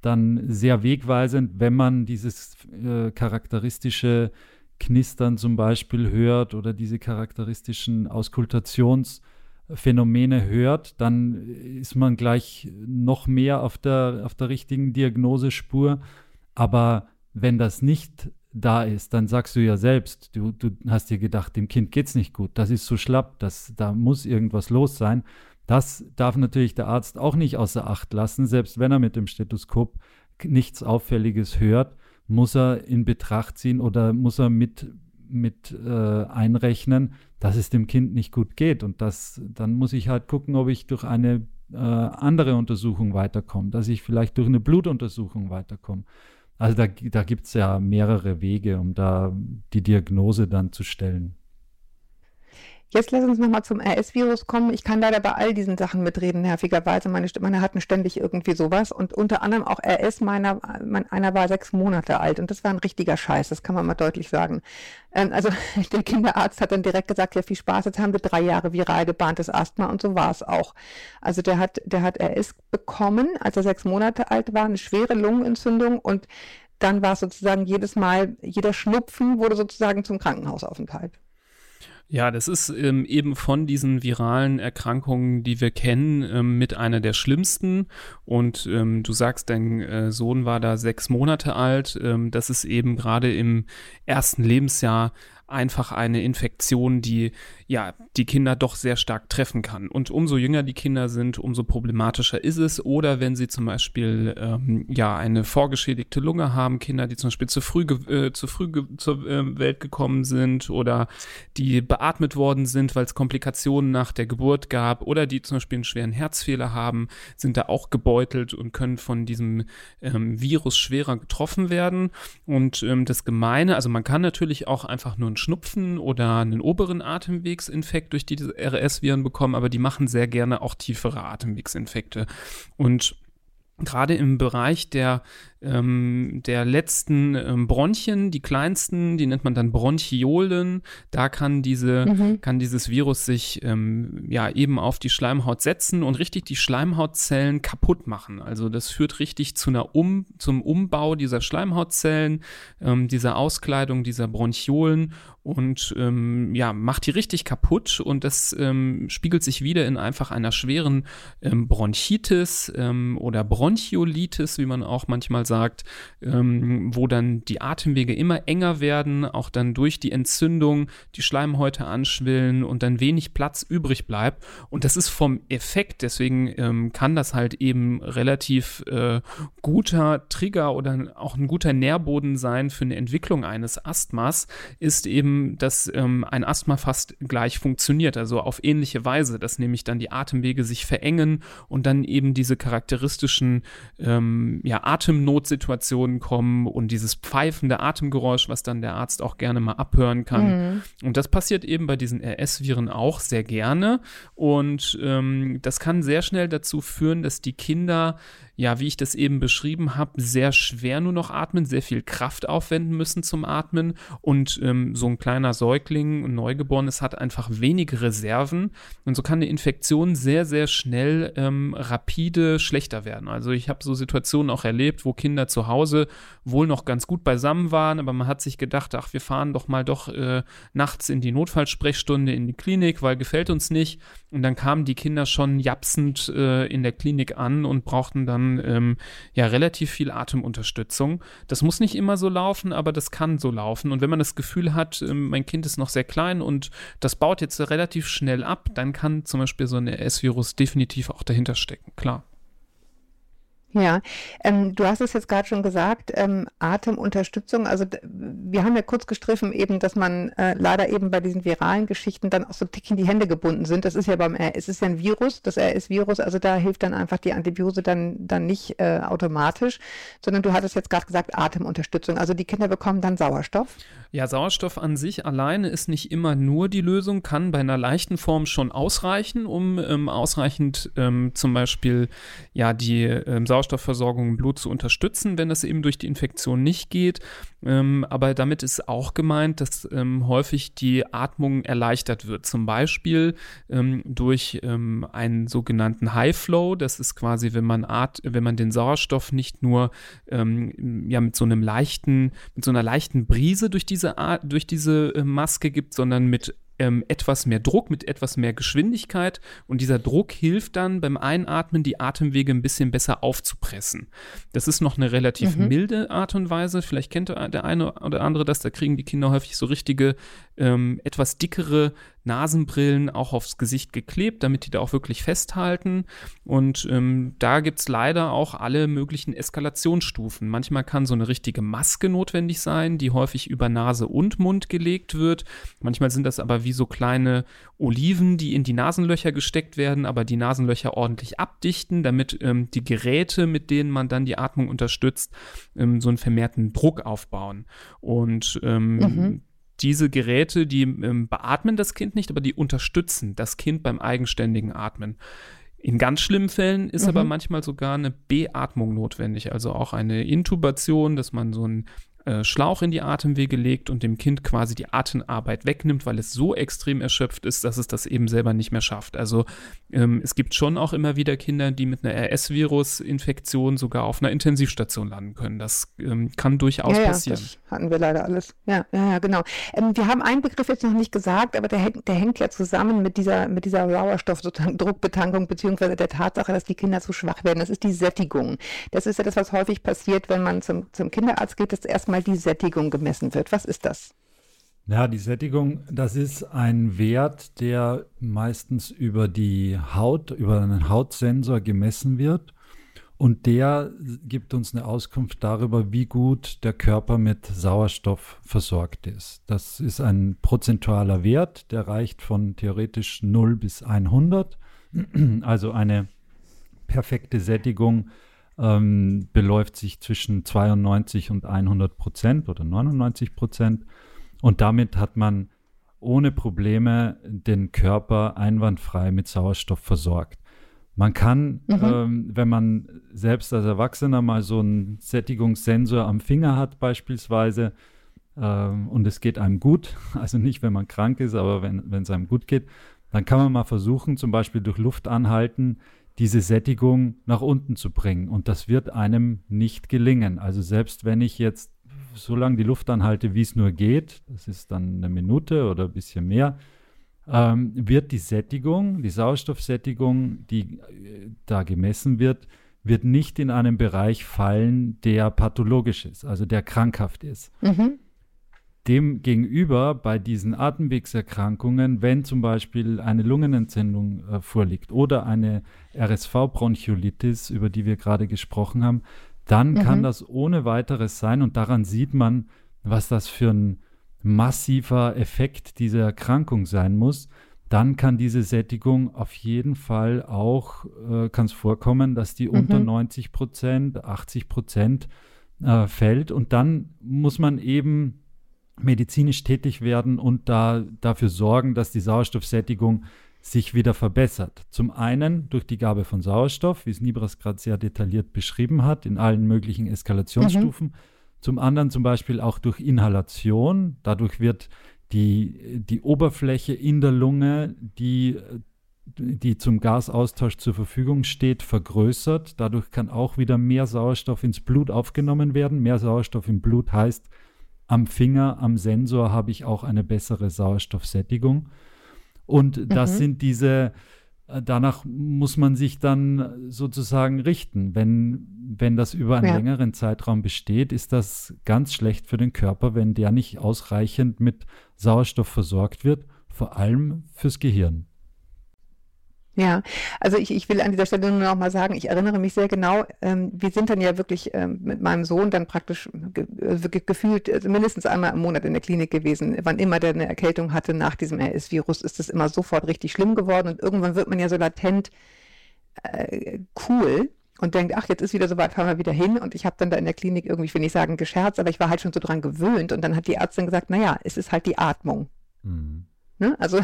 B: dann sehr wegweisend, wenn man dieses äh, charakteristische Knistern zum Beispiel hört oder diese charakteristischen Auskultationsphänomene hört, dann ist man gleich noch mehr auf der, auf der richtigen Diagnosespur. Aber wenn das nicht da ist, dann sagst du ja selbst, du, du hast dir gedacht, dem Kind geht es nicht gut, das ist so schlapp, das, da muss irgendwas los sein. Das darf natürlich der Arzt auch nicht außer Acht lassen, selbst wenn er mit dem Stethoskop nichts Auffälliges hört muss er in Betracht ziehen oder muss er mit, mit äh, einrechnen, dass es dem Kind nicht gut geht. Und das, dann muss ich halt gucken, ob ich durch eine äh, andere Untersuchung weiterkomme, dass ich vielleicht durch eine Blutuntersuchung weiterkomme. Also da, da gibt es ja mehrere Wege, um da die Diagnose dann zu stellen.
C: Jetzt lass uns nochmal zum RS-Virus kommen. Ich kann leider bei all diesen Sachen mitreden, nervigerweise. Meine, meine hatten ständig irgendwie sowas. Und unter anderem auch RS, meiner, mein, einer war sechs Monate alt. Und das war ein richtiger Scheiß, das kann man mal deutlich sagen. Ähm, also der Kinderarzt hat dann direkt gesagt, ja viel Spaß, jetzt haben wir drei Jahre viral gebahntes Asthma. Und so war es auch. Also der hat, der hat RS bekommen, als er sechs Monate alt war, eine schwere Lungenentzündung. Und dann war es sozusagen jedes Mal, jeder Schnupfen wurde sozusagen zum Krankenhausaufenthalt.
D: Ja, das ist ähm, eben von diesen viralen Erkrankungen, die wir kennen, ähm, mit einer der schlimmsten. Und ähm, du sagst, dein äh, Sohn war da sechs Monate alt. Ähm, das ist eben gerade im ersten Lebensjahr einfach eine Infektion, die ja die Kinder doch sehr stark treffen kann. Und umso jünger die Kinder sind, umso problematischer ist es. Oder wenn sie zum Beispiel ähm, ja eine vorgeschädigte Lunge haben, Kinder, die zum Beispiel zu früh äh, zu früh zur äh, Welt gekommen sind oder die beatmet worden sind, weil es Komplikationen nach der Geburt gab oder die zum Beispiel einen schweren Herzfehler haben, sind da auch gebeutelt und können von diesem ähm, Virus schwerer getroffen werden. Und ähm, das Gemeine, also man kann natürlich auch einfach nur einen Schnupfen oder einen oberen Atemwegsinfekt durch die RS-Viren bekommen, aber die machen sehr gerne auch tiefere Atemwegsinfekte. Und gerade im Bereich der ähm, der letzten ähm, Bronchien, die kleinsten, die nennt man dann Bronchiolen. Da kann diese, mhm. kann dieses Virus sich ähm, ja eben auf die Schleimhaut setzen und richtig die Schleimhautzellen kaputt machen. Also das führt richtig zu einer um, zum Umbau dieser Schleimhautzellen, ähm, dieser Auskleidung dieser Bronchiolen und ähm, ja, macht die richtig kaputt und das ähm, spiegelt sich wieder in einfach einer schweren Bronchitis oder Bronchiolitis, wie man auch manchmal sagt, ähm, wo dann die Atemwege immer enger werden, auch dann durch die Entzündung die Schleimhäute anschwillen und dann wenig Platz übrig bleibt. Und das ist vom Effekt, deswegen ähm, kann das halt eben relativ äh, guter Trigger oder auch ein guter Nährboden sein für eine Entwicklung eines Asthmas, ist eben dass ähm, ein Asthma fast gleich funktioniert, also auf ähnliche Weise, dass nämlich dann die Atemwege sich verengen und dann eben diese charakteristischen ähm, ja, Atemnotsituationen kommen und dieses pfeifende Atemgeräusch, was dann der Arzt auch gerne mal abhören kann. Mhm. Und das passiert eben bei diesen RS-Viren auch sehr gerne und ähm, das kann sehr schnell dazu führen, dass die Kinder ja, wie ich das eben beschrieben habe, sehr schwer nur noch atmen, sehr viel Kraft aufwenden müssen zum Atmen. Und ähm, so ein kleiner Säugling, ein Neugeborenes, hat einfach wenige Reserven. Und so kann eine Infektion sehr, sehr schnell ähm, rapide schlechter werden. Also ich habe so Situationen auch erlebt, wo Kinder zu Hause wohl noch ganz gut beisammen waren, aber man hat sich gedacht, ach, wir fahren doch mal doch äh, nachts in die Notfallsprechstunde in die Klinik, weil gefällt uns nicht. Und dann kamen die Kinder schon japsend äh, in der Klinik an und brauchten dann ähm, ja relativ viel Atemunterstützung. Das muss nicht immer so laufen, aber das kann so laufen. Und wenn man das Gefühl hat, ähm, mein Kind ist noch sehr klein und das baut jetzt relativ schnell ab, dann kann zum Beispiel so ein RS-Virus definitiv auch dahinter stecken, klar.
C: Ja, ähm, du hast es jetzt gerade schon gesagt, ähm, Atemunterstützung. Also wir haben ja kurz gestriffen eben, dass man äh, leider eben bei diesen viralen Geschichten dann auch so dick in die Hände gebunden sind. Das ist ja beim RS ist ja ein Virus, das RS-Virus, also da hilft dann einfach die Antibiose dann, dann nicht äh, automatisch, sondern du hattest jetzt gerade gesagt Atemunterstützung. Also die Kinder bekommen dann Sauerstoff.
D: Ja, Sauerstoff an sich alleine ist nicht immer nur die Lösung, kann bei einer leichten Form schon ausreichen, um ähm, ausreichend ähm, zum Beispiel ja die ähm, Sauerstoffversorgung im Blut zu unterstützen, wenn das eben durch die Infektion nicht geht. Ähm, aber damit ist auch gemeint, dass ähm, häufig die Atmung erleichtert wird. Zum Beispiel ähm, durch einen sogenannten High Flow. Das ist quasi, wenn man, at wenn man den Sauerstoff nicht nur ja, mit so einem leichten, mit so einer leichten Brise durch diese diese, durch diese äh, Maske gibt, sondern mit ähm, etwas mehr Druck, mit etwas mehr Geschwindigkeit. Und dieser Druck hilft dann beim Einatmen, die Atemwege ein bisschen besser aufzupressen. Das ist noch eine relativ mhm. milde Art und Weise. Vielleicht kennt der eine oder andere das. Da kriegen die Kinder häufig so richtige, ähm, etwas dickere Nasenbrillen auch aufs Gesicht geklebt, damit die da auch wirklich festhalten. Und ähm, da gibt es leider auch alle möglichen Eskalationsstufen. Manchmal kann so eine richtige Maske notwendig sein, die häufig über Nase und Mund gelegt wird. Manchmal sind das aber wie so kleine Oliven, die in die Nasenlöcher gesteckt werden, aber die Nasenlöcher ordentlich abdichten, damit ähm, die Geräte, mit denen man dann die Atmung unterstützt, ähm, so einen vermehrten Druck aufbauen. Und ähm, mhm diese Geräte, die ähm, beatmen das Kind nicht, aber die unterstützen das Kind beim eigenständigen Atmen. In ganz schlimmen Fällen ist mhm. aber manchmal sogar eine Beatmung notwendig, also auch eine Intubation, dass man so ein äh, Schlauch in die Atemwege legt und dem Kind quasi die Atemarbeit wegnimmt, weil es so extrem erschöpft ist, dass es das eben selber nicht mehr schafft. Also ähm, es gibt schon auch immer wieder Kinder, die mit einer RS-Virus-Infektion sogar auf einer Intensivstation landen können. Das ähm, kann durchaus
C: ja, ja,
D: passieren.
C: Das hatten wir leider alles. Ja, ja, ja genau. Ähm, wir haben einen Begriff jetzt noch nicht gesagt, aber der, der hängt ja zusammen mit dieser, mit dieser Sauerstoffdruckbetankung beziehungsweise der Tatsache, dass die Kinder zu schwach werden. Das ist die Sättigung. Das ist ja das, was häufig passiert, wenn man zum, zum Kinderarzt geht, dass erstmal mal die Sättigung gemessen wird. Was ist das?
B: Ja, die Sättigung, das ist ein Wert, der meistens über die Haut, über einen Hautsensor gemessen wird. Und der gibt uns eine Auskunft darüber, wie gut der Körper mit Sauerstoff versorgt ist. Das ist ein prozentualer Wert, der reicht von theoretisch 0 bis 100. Also eine perfekte Sättigung ähm, beläuft sich zwischen 92 und 100 Prozent oder 99 Prozent. Und damit hat man ohne Probleme den Körper einwandfrei mit Sauerstoff versorgt. Man kann, mhm. ähm, wenn man selbst als Erwachsener mal so einen Sättigungssensor am Finger hat beispielsweise ähm, und es geht einem gut, also nicht, wenn man krank ist, aber wenn es einem gut geht, dann kann man mal versuchen, zum Beispiel durch Luft anhalten, diese Sättigung nach unten zu bringen. Und das wird einem nicht gelingen. Also selbst wenn ich jetzt so lange die Luft anhalte, wie es nur geht, das ist dann eine Minute oder ein bisschen mehr, ähm, wird die Sättigung, die Sauerstoffsättigung, die äh, da gemessen wird, wird nicht in einen Bereich fallen, der pathologisch ist, also der krankhaft ist. Mhm. Demgegenüber bei diesen Atemwegserkrankungen, wenn zum Beispiel eine Lungenentzündung äh, vorliegt oder eine RSV-Bronchiolitis, über die wir gerade gesprochen haben, dann mhm. kann das ohne weiteres sein und daran sieht man, was das für ein massiver Effekt dieser Erkrankung sein muss, dann kann diese Sättigung auf jeden Fall auch, äh, kann es vorkommen, dass die mhm. unter 90 Prozent, 80 Prozent äh, fällt. Und dann muss man eben medizinisch tätig werden und da dafür sorgen, dass die Sauerstoffsättigung sich wieder verbessert. Zum einen durch die Gabe von Sauerstoff, wie es Nibras gerade sehr detailliert beschrieben hat, in allen möglichen Eskalationsstufen. Mhm. Zum anderen zum Beispiel auch durch Inhalation. Dadurch wird die, die Oberfläche in der Lunge, die, die zum Gasaustausch zur Verfügung steht, vergrößert. Dadurch kann auch wieder mehr Sauerstoff ins Blut aufgenommen werden. Mehr Sauerstoff im Blut heißt, am Finger, am Sensor habe ich auch eine bessere Sauerstoffsättigung. Und das mhm. sind diese, äh, danach muss man sich dann sozusagen richten. Wenn, wenn das über einen ja. längeren Zeitraum besteht, ist das ganz schlecht für den Körper, wenn der nicht ausreichend mit Sauerstoff versorgt wird, vor allem fürs Gehirn.
C: Ja, also ich, ich will an dieser Stelle nur noch mal sagen, ich erinnere mich sehr genau, ähm, wir sind dann ja wirklich ähm, mit meinem Sohn dann praktisch ge äh, gefühlt äh, mindestens einmal im Monat in der Klinik gewesen. Wann immer der eine Erkältung hatte nach diesem RS-Virus, ist das immer sofort richtig schlimm geworden und irgendwann wird man ja so latent äh, cool und denkt, ach, jetzt ist wieder soweit, fahren wir wieder hin. Und ich habe dann da in der Klinik irgendwie, ich will nicht sagen gescherzt, aber ich war halt schon so dran gewöhnt. Und dann hat die Ärztin gesagt, naja, es ist halt die Atmung. Mhm. Ne? Also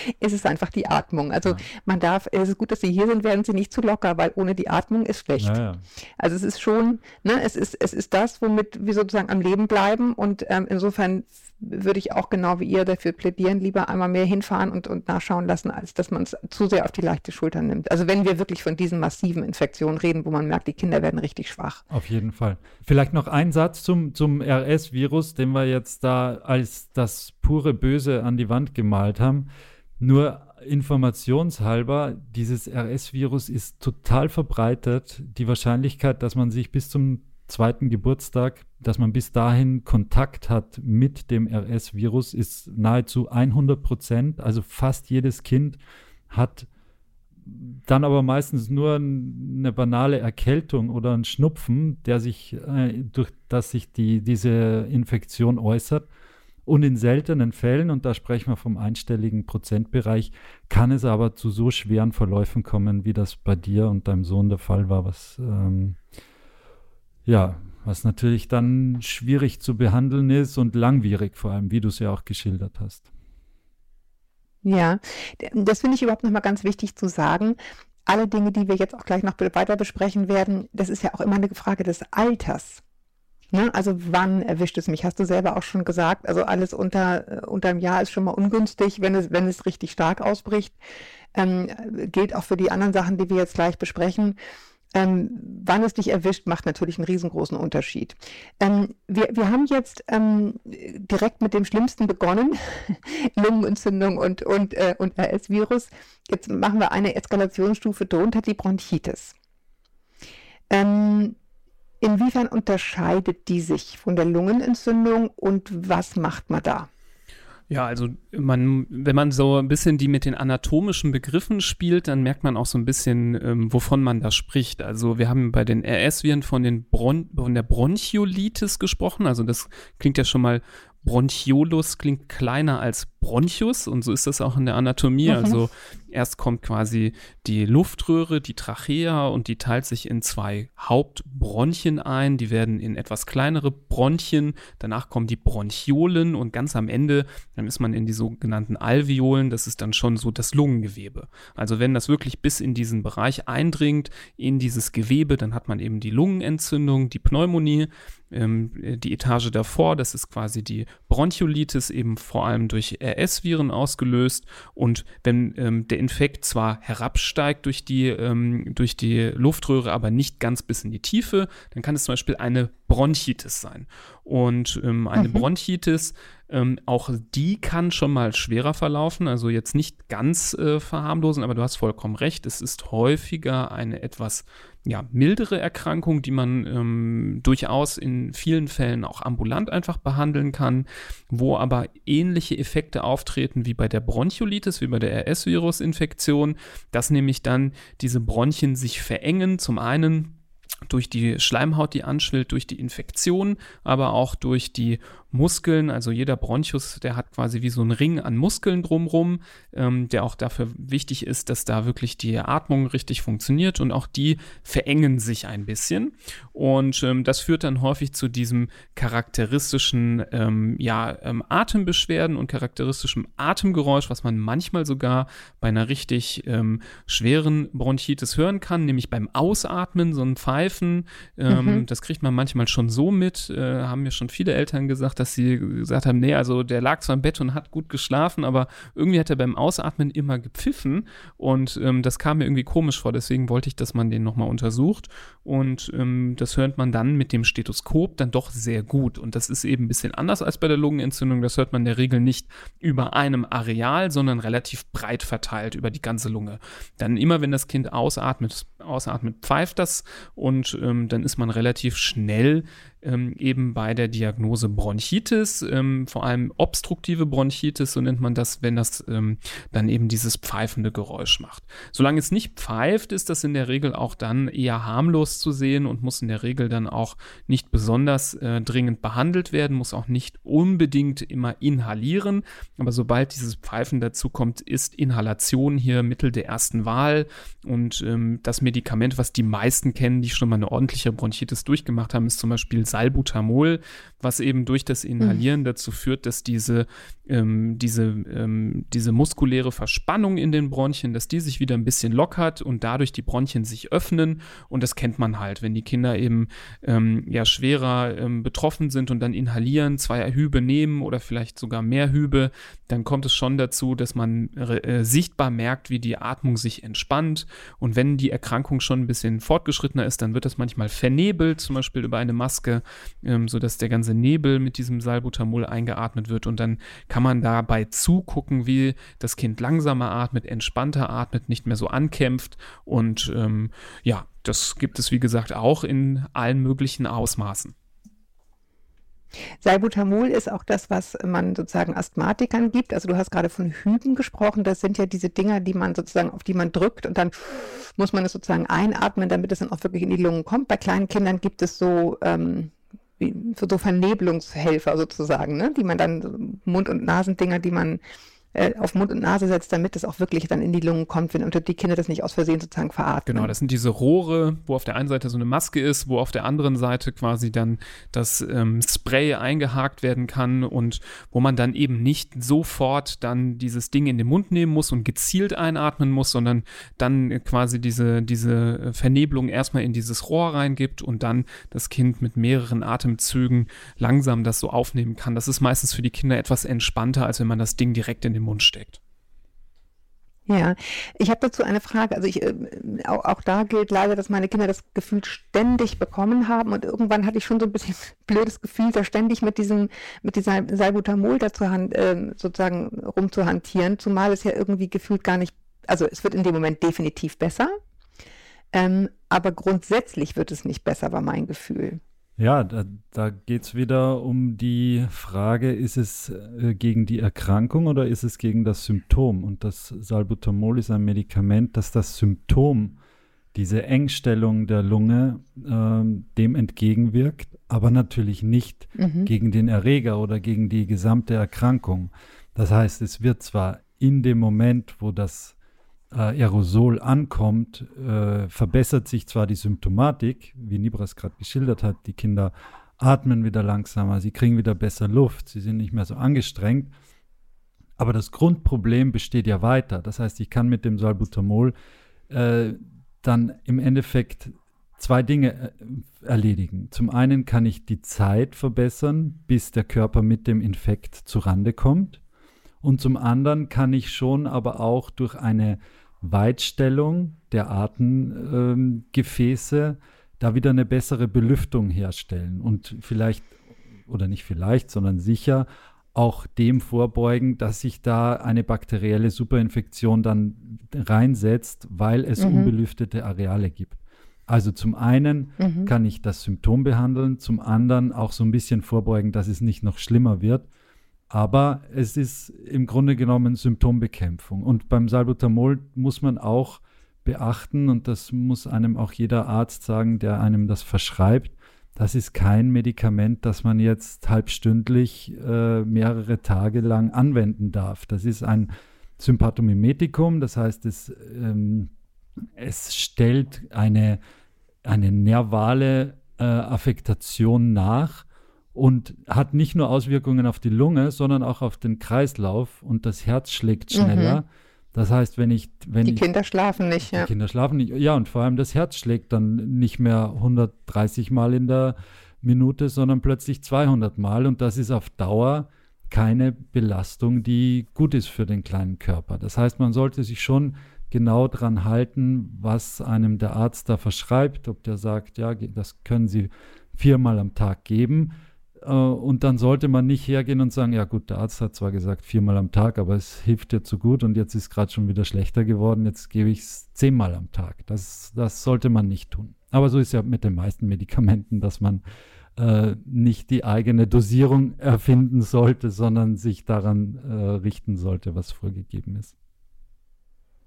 C: ist es einfach die Atmung. Also ja. man darf, es ist gut, dass Sie hier sind, werden Sie nicht zu locker, weil ohne die Atmung ist schlecht. Ja, ja. Also es ist schon, ne, es ist, es ist das, womit wir sozusagen am Leben bleiben und ähm, insofern würde ich auch genau wie ihr dafür plädieren, lieber einmal mehr hinfahren und, und nachschauen lassen, als dass man es zu sehr auf die leichte Schulter nimmt. Also wenn wir wirklich von diesen massiven Infektionen reden, wo man merkt, die Kinder werden richtig schwach.
B: Auf jeden Fall. Vielleicht noch ein Satz zum, zum RS-Virus, den wir jetzt da als das pure Böse an die Wand gemalt haben. Nur informationshalber, dieses RS-Virus ist total verbreitet. Die Wahrscheinlichkeit, dass man sich bis zum zweiten Geburtstag, dass man bis dahin Kontakt hat mit dem RS-Virus, ist nahezu 100 Prozent. Also fast jedes Kind hat dann aber meistens nur eine banale Erkältung oder ein Schnupfen, der sich, äh, durch das sich die, diese Infektion äußert. Und in seltenen Fällen, und da sprechen wir vom einstelligen Prozentbereich, kann es aber zu so schweren Verläufen kommen, wie das bei dir und deinem Sohn der Fall war, was ähm, ja, was natürlich dann schwierig zu behandeln ist und langwierig vor allem, wie du es ja auch geschildert hast.
C: Ja, das finde ich überhaupt nochmal ganz wichtig zu sagen. Alle Dinge, die wir jetzt auch gleich noch weiter besprechen werden, das ist ja auch immer eine Frage des Alters. Ne? Also wann erwischt es mich? Hast du selber auch schon gesagt. Also alles unter, äh, unter einem Jahr ist schon mal ungünstig, wenn es, wenn es richtig stark ausbricht. Ähm, gilt auch für die anderen Sachen, die wir jetzt gleich besprechen. Ähm, wann es dich erwischt, macht natürlich einen riesengroßen Unterschied. Ähm, wir, wir haben jetzt ähm, direkt mit dem Schlimmsten begonnen, Lungenentzündung und, und, äh, und RS-Virus. Jetzt machen wir eine Eskalationsstufe drunter, die Bronchitis. Ähm, Inwiefern unterscheidet die sich von der Lungenentzündung und was macht man da?
D: Ja, also man, wenn man so ein bisschen die mit den anatomischen Begriffen spielt, dann merkt man auch so ein bisschen, ähm, wovon man da spricht. Also wir haben bei den RS-Viren von, von der Bronchiolitis gesprochen. Also das klingt ja schon mal, Bronchiolus klingt kleiner als Bronchus und so ist das auch in der Anatomie. Mhm. Also erst kommt quasi die Luftröhre, die Trachea und die teilt sich in zwei Hauptbronchien ein. Die werden in etwas kleinere Bronchien. Danach kommen die Bronchiolen und ganz am Ende, dann ist man in die sogenannten Alveolen. Das ist dann schon so das Lungengewebe. Also wenn das wirklich bis in diesen Bereich eindringt, in dieses Gewebe, dann hat man eben die Lungenentzündung, die Pneumonie ähm, die Etage davor, das ist quasi die Bronchiolitis, eben vor allem durch RS-Viren ausgelöst. Und wenn ähm, der Infekt zwar herabsteigt durch die, ähm, durch die Luftröhre, aber nicht ganz bis in die Tiefe, dann kann es zum Beispiel eine Bronchitis sein. Und ähm, eine mhm. Bronchitis, ähm, auch die kann schon mal schwerer verlaufen, also jetzt nicht ganz äh, verharmlosen, aber du hast vollkommen recht, es ist häufiger eine etwas ja, mildere Erkrankung, die man ähm, durchaus in vielen Fällen auch ambulant einfach behandeln kann, wo aber ähnliche Effekte auftreten wie bei der Bronchiolitis, wie bei der RS-Virus-Infektion, dass nämlich dann diese Bronchien sich verengen, zum einen durch die Schleimhaut, die anschwillt, durch die Infektion, aber auch durch die Muskeln, also jeder Bronchus, der hat quasi wie so einen Ring an Muskeln drumrum, ähm, der auch dafür wichtig ist, dass da wirklich die Atmung richtig funktioniert und auch die verengen sich ein bisschen. Und ähm, das führt dann häufig zu diesem charakteristischen ähm, ja, ähm, Atembeschwerden und charakteristischem Atemgeräusch, was man manchmal sogar bei einer richtig ähm, schweren Bronchitis hören kann, nämlich beim Ausatmen, so ein Pfeifen. Ähm, mhm. Das kriegt man manchmal schon so mit, äh, haben mir schon viele Eltern gesagt, dass sie gesagt haben, nee, also der lag zwar im Bett und hat gut geschlafen, aber irgendwie hat er beim Ausatmen immer gepfiffen und ähm, das kam mir irgendwie komisch vor, deswegen wollte ich, dass man den nochmal untersucht und ähm, das hört man dann mit dem Stethoskop dann doch sehr gut und das ist eben ein bisschen anders als bei der Lungenentzündung, das hört man in der Regel nicht über einem Areal, sondern relativ breit verteilt über die ganze Lunge. Dann immer, wenn das Kind ausatmet, ausatmet, pfeift das und ähm, dann ist man relativ schnell ähm, eben bei der Diagnose Bronchitis, ähm, vor allem obstruktive Bronchitis, so nennt man das, wenn das ähm, dann eben dieses pfeifende Geräusch macht. Solange es nicht pfeift, ist das in der Regel auch dann eher harmlos zu sehen und muss in der Regel dann auch nicht besonders äh, dringend behandelt werden, muss auch nicht unbedingt immer inhalieren. Aber sobald dieses Pfeifen dazu kommt, ist Inhalation hier Mittel der ersten Wahl und ähm, das Medikament, was die meisten kennen, die schon mal eine ordentliche Bronchitis durchgemacht haben, ist zum Beispiel Salbutamol, was eben durch das Inhalieren mhm. dazu führt, dass diese, ähm, diese, ähm, diese muskuläre Verspannung in den Bronchien, dass die sich wieder ein bisschen lockert und dadurch die Bronchien sich öffnen. Und das kennt man halt, wenn die Kinder eben ähm, ja schwerer ähm, betroffen sind und dann inhalieren, zwei Hübe nehmen oder vielleicht sogar mehr Hübe, dann kommt es schon dazu, dass man äh, sichtbar merkt, wie die Atmung sich entspannt. Und wenn die Erkrankung schon ein bisschen fortgeschrittener ist, dann wird das manchmal vernebelt, zum Beispiel über eine Maske, ähm, sodass der ganze Nebel mit diesem Salbutamol eingeatmet wird. Und dann kann man dabei zugucken, wie das Kind langsamer atmet, entspannter atmet, nicht mehr so ankämpft. Und ähm, ja, das gibt es, wie gesagt, auch in allen möglichen Ausmaßen.
C: Salbutamol ist auch das, was man sozusagen Asthmatikern gibt. Also du hast gerade von Hüben gesprochen. Das sind ja diese Dinger, die man sozusagen, auf die man drückt und dann muss man es sozusagen einatmen, damit es dann auch wirklich in die Lungen kommt. Bei kleinen Kindern gibt es so, ähm, so Vernebelungshelfer sozusagen, ne? die man dann, Mund- und Nasendinger, die man äh, auf Mund und Nase setzt, damit es auch wirklich dann in die Lungen kommt, wenn die Kinder das nicht aus Versehen sozusagen veratmen.
D: Genau, das sind diese Rohre, wo auf der einen Seite so eine Maske ist, wo auf der anderen Seite quasi dann das ähm, Spray eingehakt werden kann und wo man dann eben nicht sofort dann dieses Ding in den Mund nehmen muss und gezielt einatmen muss, sondern dann quasi diese, diese Vernebelung erstmal in dieses Rohr reingibt und dann das Kind mit mehreren Atemzügen langsam das so aufnehmen kann. Das ist meistens für die Kinder etwas entspannter, als wenn man das Ding direkt in den Mund steckt.
C: Ja, ich habe dazu eine Frage. Also ich, äh, auch, auch, da gilt leider, dass meine Kinder das Gefühl ständig bekommen haben und irgendwann hatte ich schon so ein bisschen blödes Gefühl, da ständig mit diesem, mit dieser Salbutamol dazu äh, sozusagen rumzuhantieren, zumal es ja irgendwie gefühlt gar nicht, also es wird in dem Moment definitiv besser, ähm, aber grundsätzlich wird es nicht besser, war mein Gefühl.
B: Ja, da, da geht es wieder um die Frage, ist es äh, gegen die Erkrankung oder ist es gegen das Symptom? Und das Salbutamol ist ein Medikament, das das Symptom, diese Engstellung der Lunge, äh, dem entgegenwirkt, aber natürlich nicht mhm. gegen den Erreger oder gegen die gesamte Erkrankung. Das heißt, es wird zwar in dem Moment, wo das äh, Aerosol ankommt, äh, verbessert sich zwar die Symptomatik, wie Nibras gerade geschildert hat, die Kinder atmen wieder langsamer, sie kriegen wieder besser Luft, sie sind nicht mehr so angestrengt. Aber das Grundproblem besteht ja weiter. Das heißt, ich kann mit dem Salbutamol äh, dann im Endeffekt zwei Dinge äh, erledigen. Zum einen kann ich die Zeit verbessern, bis der Körper mit dem Infekt zurande kommt. Und zum anderen kann ich schon aber auch durch eine Weitstellung der Atemgefäße ähm, da wieder eine bessere Belüftung herstellen und vielleicht, oder nicht vielleicht, sondern sicher auch dem vorbeugen, dass sich da eine bakterielle Superinfektion dann reinsetzt, weil es mhm. unbelüftete Areale gibt. Also zum einen mhm. kann ich das Symptom behandeln, zum anderen auch so ein bisschen vorbeugen, dass es nicht noch schlimmer wird. Aber es ist im Grunde genommen Symptombekämpfung. Und beim Salbutamol muss man auch beachten, und das muss einem auch jeder Arzt sagen, der einem das verschreibt, das ist kein Medikament, das man jetzt halbstündlich äh, mehrere Tage lang anwenden darf. Das ist ein Sympathomimetikum, das heißt, es, ähm, es stellt eine, eine nervale äh, Affektation nach und hat nicht nur Auswirkungen auf die Lunge, sondern auch auf den Kreislauf und das Herz schlägt schneller. Mhm. Das heißt, wenn ich, wenn
C: die
B: ich,
C: Kinder schlafen nicht,
B: die ja. Kinder schlafen nicht, ja, und vor allem das Herz schlägt dann nicht mehr 130 Mal in der Minute, sondern plötzlich 200 Mal und das ist auf Dauer keine Belastung, die gut ist für den kleinen Körper. Das heißt, man sollte sich schon genau dran halten, was einem der Arzt da verschreibt, ob der sagt, ja, das können Sie viermal am Tag geben und dann sollte man nicht hergehen und sagen, ja gut, der Arzt hat zwar gesagt viermal am Tag, aber es hilft dir zu gut und jetzt ist gerade schon wieder schlechter geworden, jetzt gebe ich es zehnmal am Tag. Das, das sollte man nicht tun. Aber so ist ja mit den meisten Medikamenten, dass man äh, nicht die eigene Dosierung erfinden sollte, sondern sich daran äh, richten sollte, was vorgegeben ist.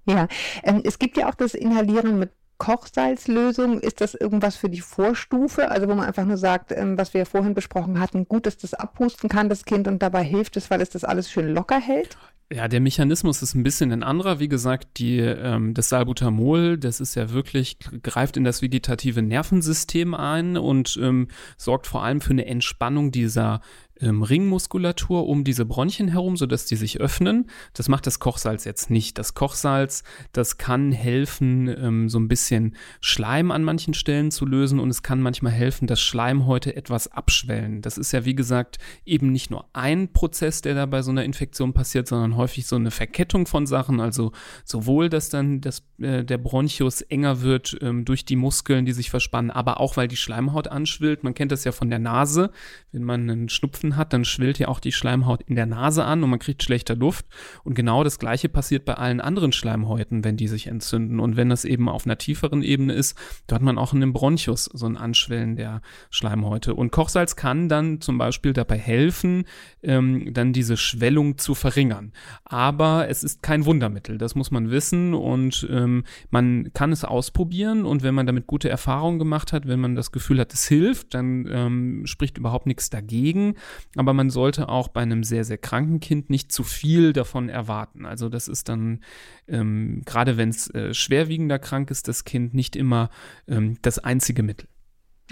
C: Ja, ähm, es gibt ja auch das Inhalieren mit Kochsalzlösung, ist das irgendwas für die Vorstufe? Also wo man einfach nur sagt, ähm, was wir vorhin besprochen hatten, gut, dass das abhusten kann, das Kind, und dabei hilft es, weil es das alles schön locker hält?
D: Ja, der Mechanismus ist ein bisschen ein anderer. Wie gesagt, die, ähm, das Salbutamol, das ist ja wirklich, greift in das vegetative Nervensystem ein und ähm, sorgt vor allem für eine Entspannung dieser ähm, Ringmuskulatur um diese Bronchien herum, sodass die sich öffnen. Das macht das Kochsalz jetzt nicht. Das Kochsalz, das kann helfen, ähm, so ein bisschen Schleim an manchen Stellen zu lösen und es kann manchmal helfen, dass Schleimhäute etwas abschwellen. Das ist ja, wie gesagt, eben nicht nur ein Prozess, der da bei so einer Infektion passiert, sondern häufig so eine Verkettung von Sachen. Also sowohl, dass dann das, äh, der Bronchus enger wird ähm, durch die Muskeln, die sich verspannen, aber auch, weil die Schleimhaut anschwillt. Man kennt das ja von der Nase, wenn man einen Schnupfen Schnupfen hat, dann schwillt ja auch die Schleimhaut in der Nase an und man kriegt schlechter Luft. Und genau das Gleiche passiert bei allen anderen Schleimhäuten, wenn die sich entzünden. Und wenn das eben auf einer tieferen Ebene ist, da hat man auch in dem Bronchus so ein Anschwellen der Schleimhäute. Und Kochsalz kann dann zum Beispiel dabei helfen, ähm, dann diese Schwellung zu verringern. Aber es ist kein Wundermittel, das muss man wissen. Und ähm, man kann es ausprobieren. Und wenn man damit gute Erfahrungen gemacht hat, wenn man das Gefühl hat, es hilft, dann ähm, spricht überhaupt nichts dagegen. Aber man sollte auch bei einem sehr, sehr kranken Kind nicht zu viel davon erwarten. Also das ist dann, ähm, gerade wenn es äh, schwerwiegender krank ist, das Kind nicht immer ähm, das einzige Mittel.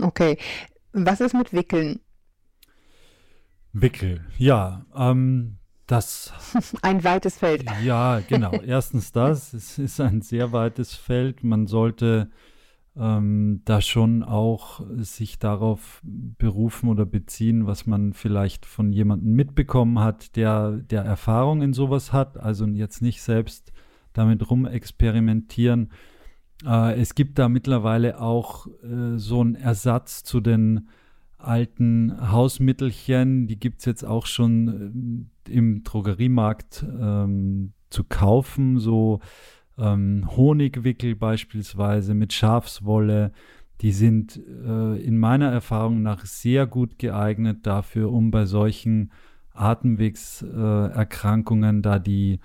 C: Okay. Was ist mit Wickeln?
B: Wickel, ja. Ähm, das.
C: Ein weites Feld.
B: Ja, genau. Erstens das. Es ist ein sehr weites Feld. Man sollte ähm, da schon auch sich darauf berufen oder beziehen, was man vielleicht von jemandem mitbekommen hat, der, der Erfahrung in sowas hat, also jetzt nicht selbst damit rumexperimentieren. Äh, es gibt da mittlerweile auch äh, so einen Ersatz zu den alten Hausmittelchen, die gibt es jetzt auch schon äh, im Drogeriemarkt ähm, zu kaufen, so ähm, Honigwickel beispielsweise mit Schafswolle, die sind äh, in meiner Erfahrung nach sehr gut geeignet dafür, um bei solchen Atemwegserkrankungen, äh, da die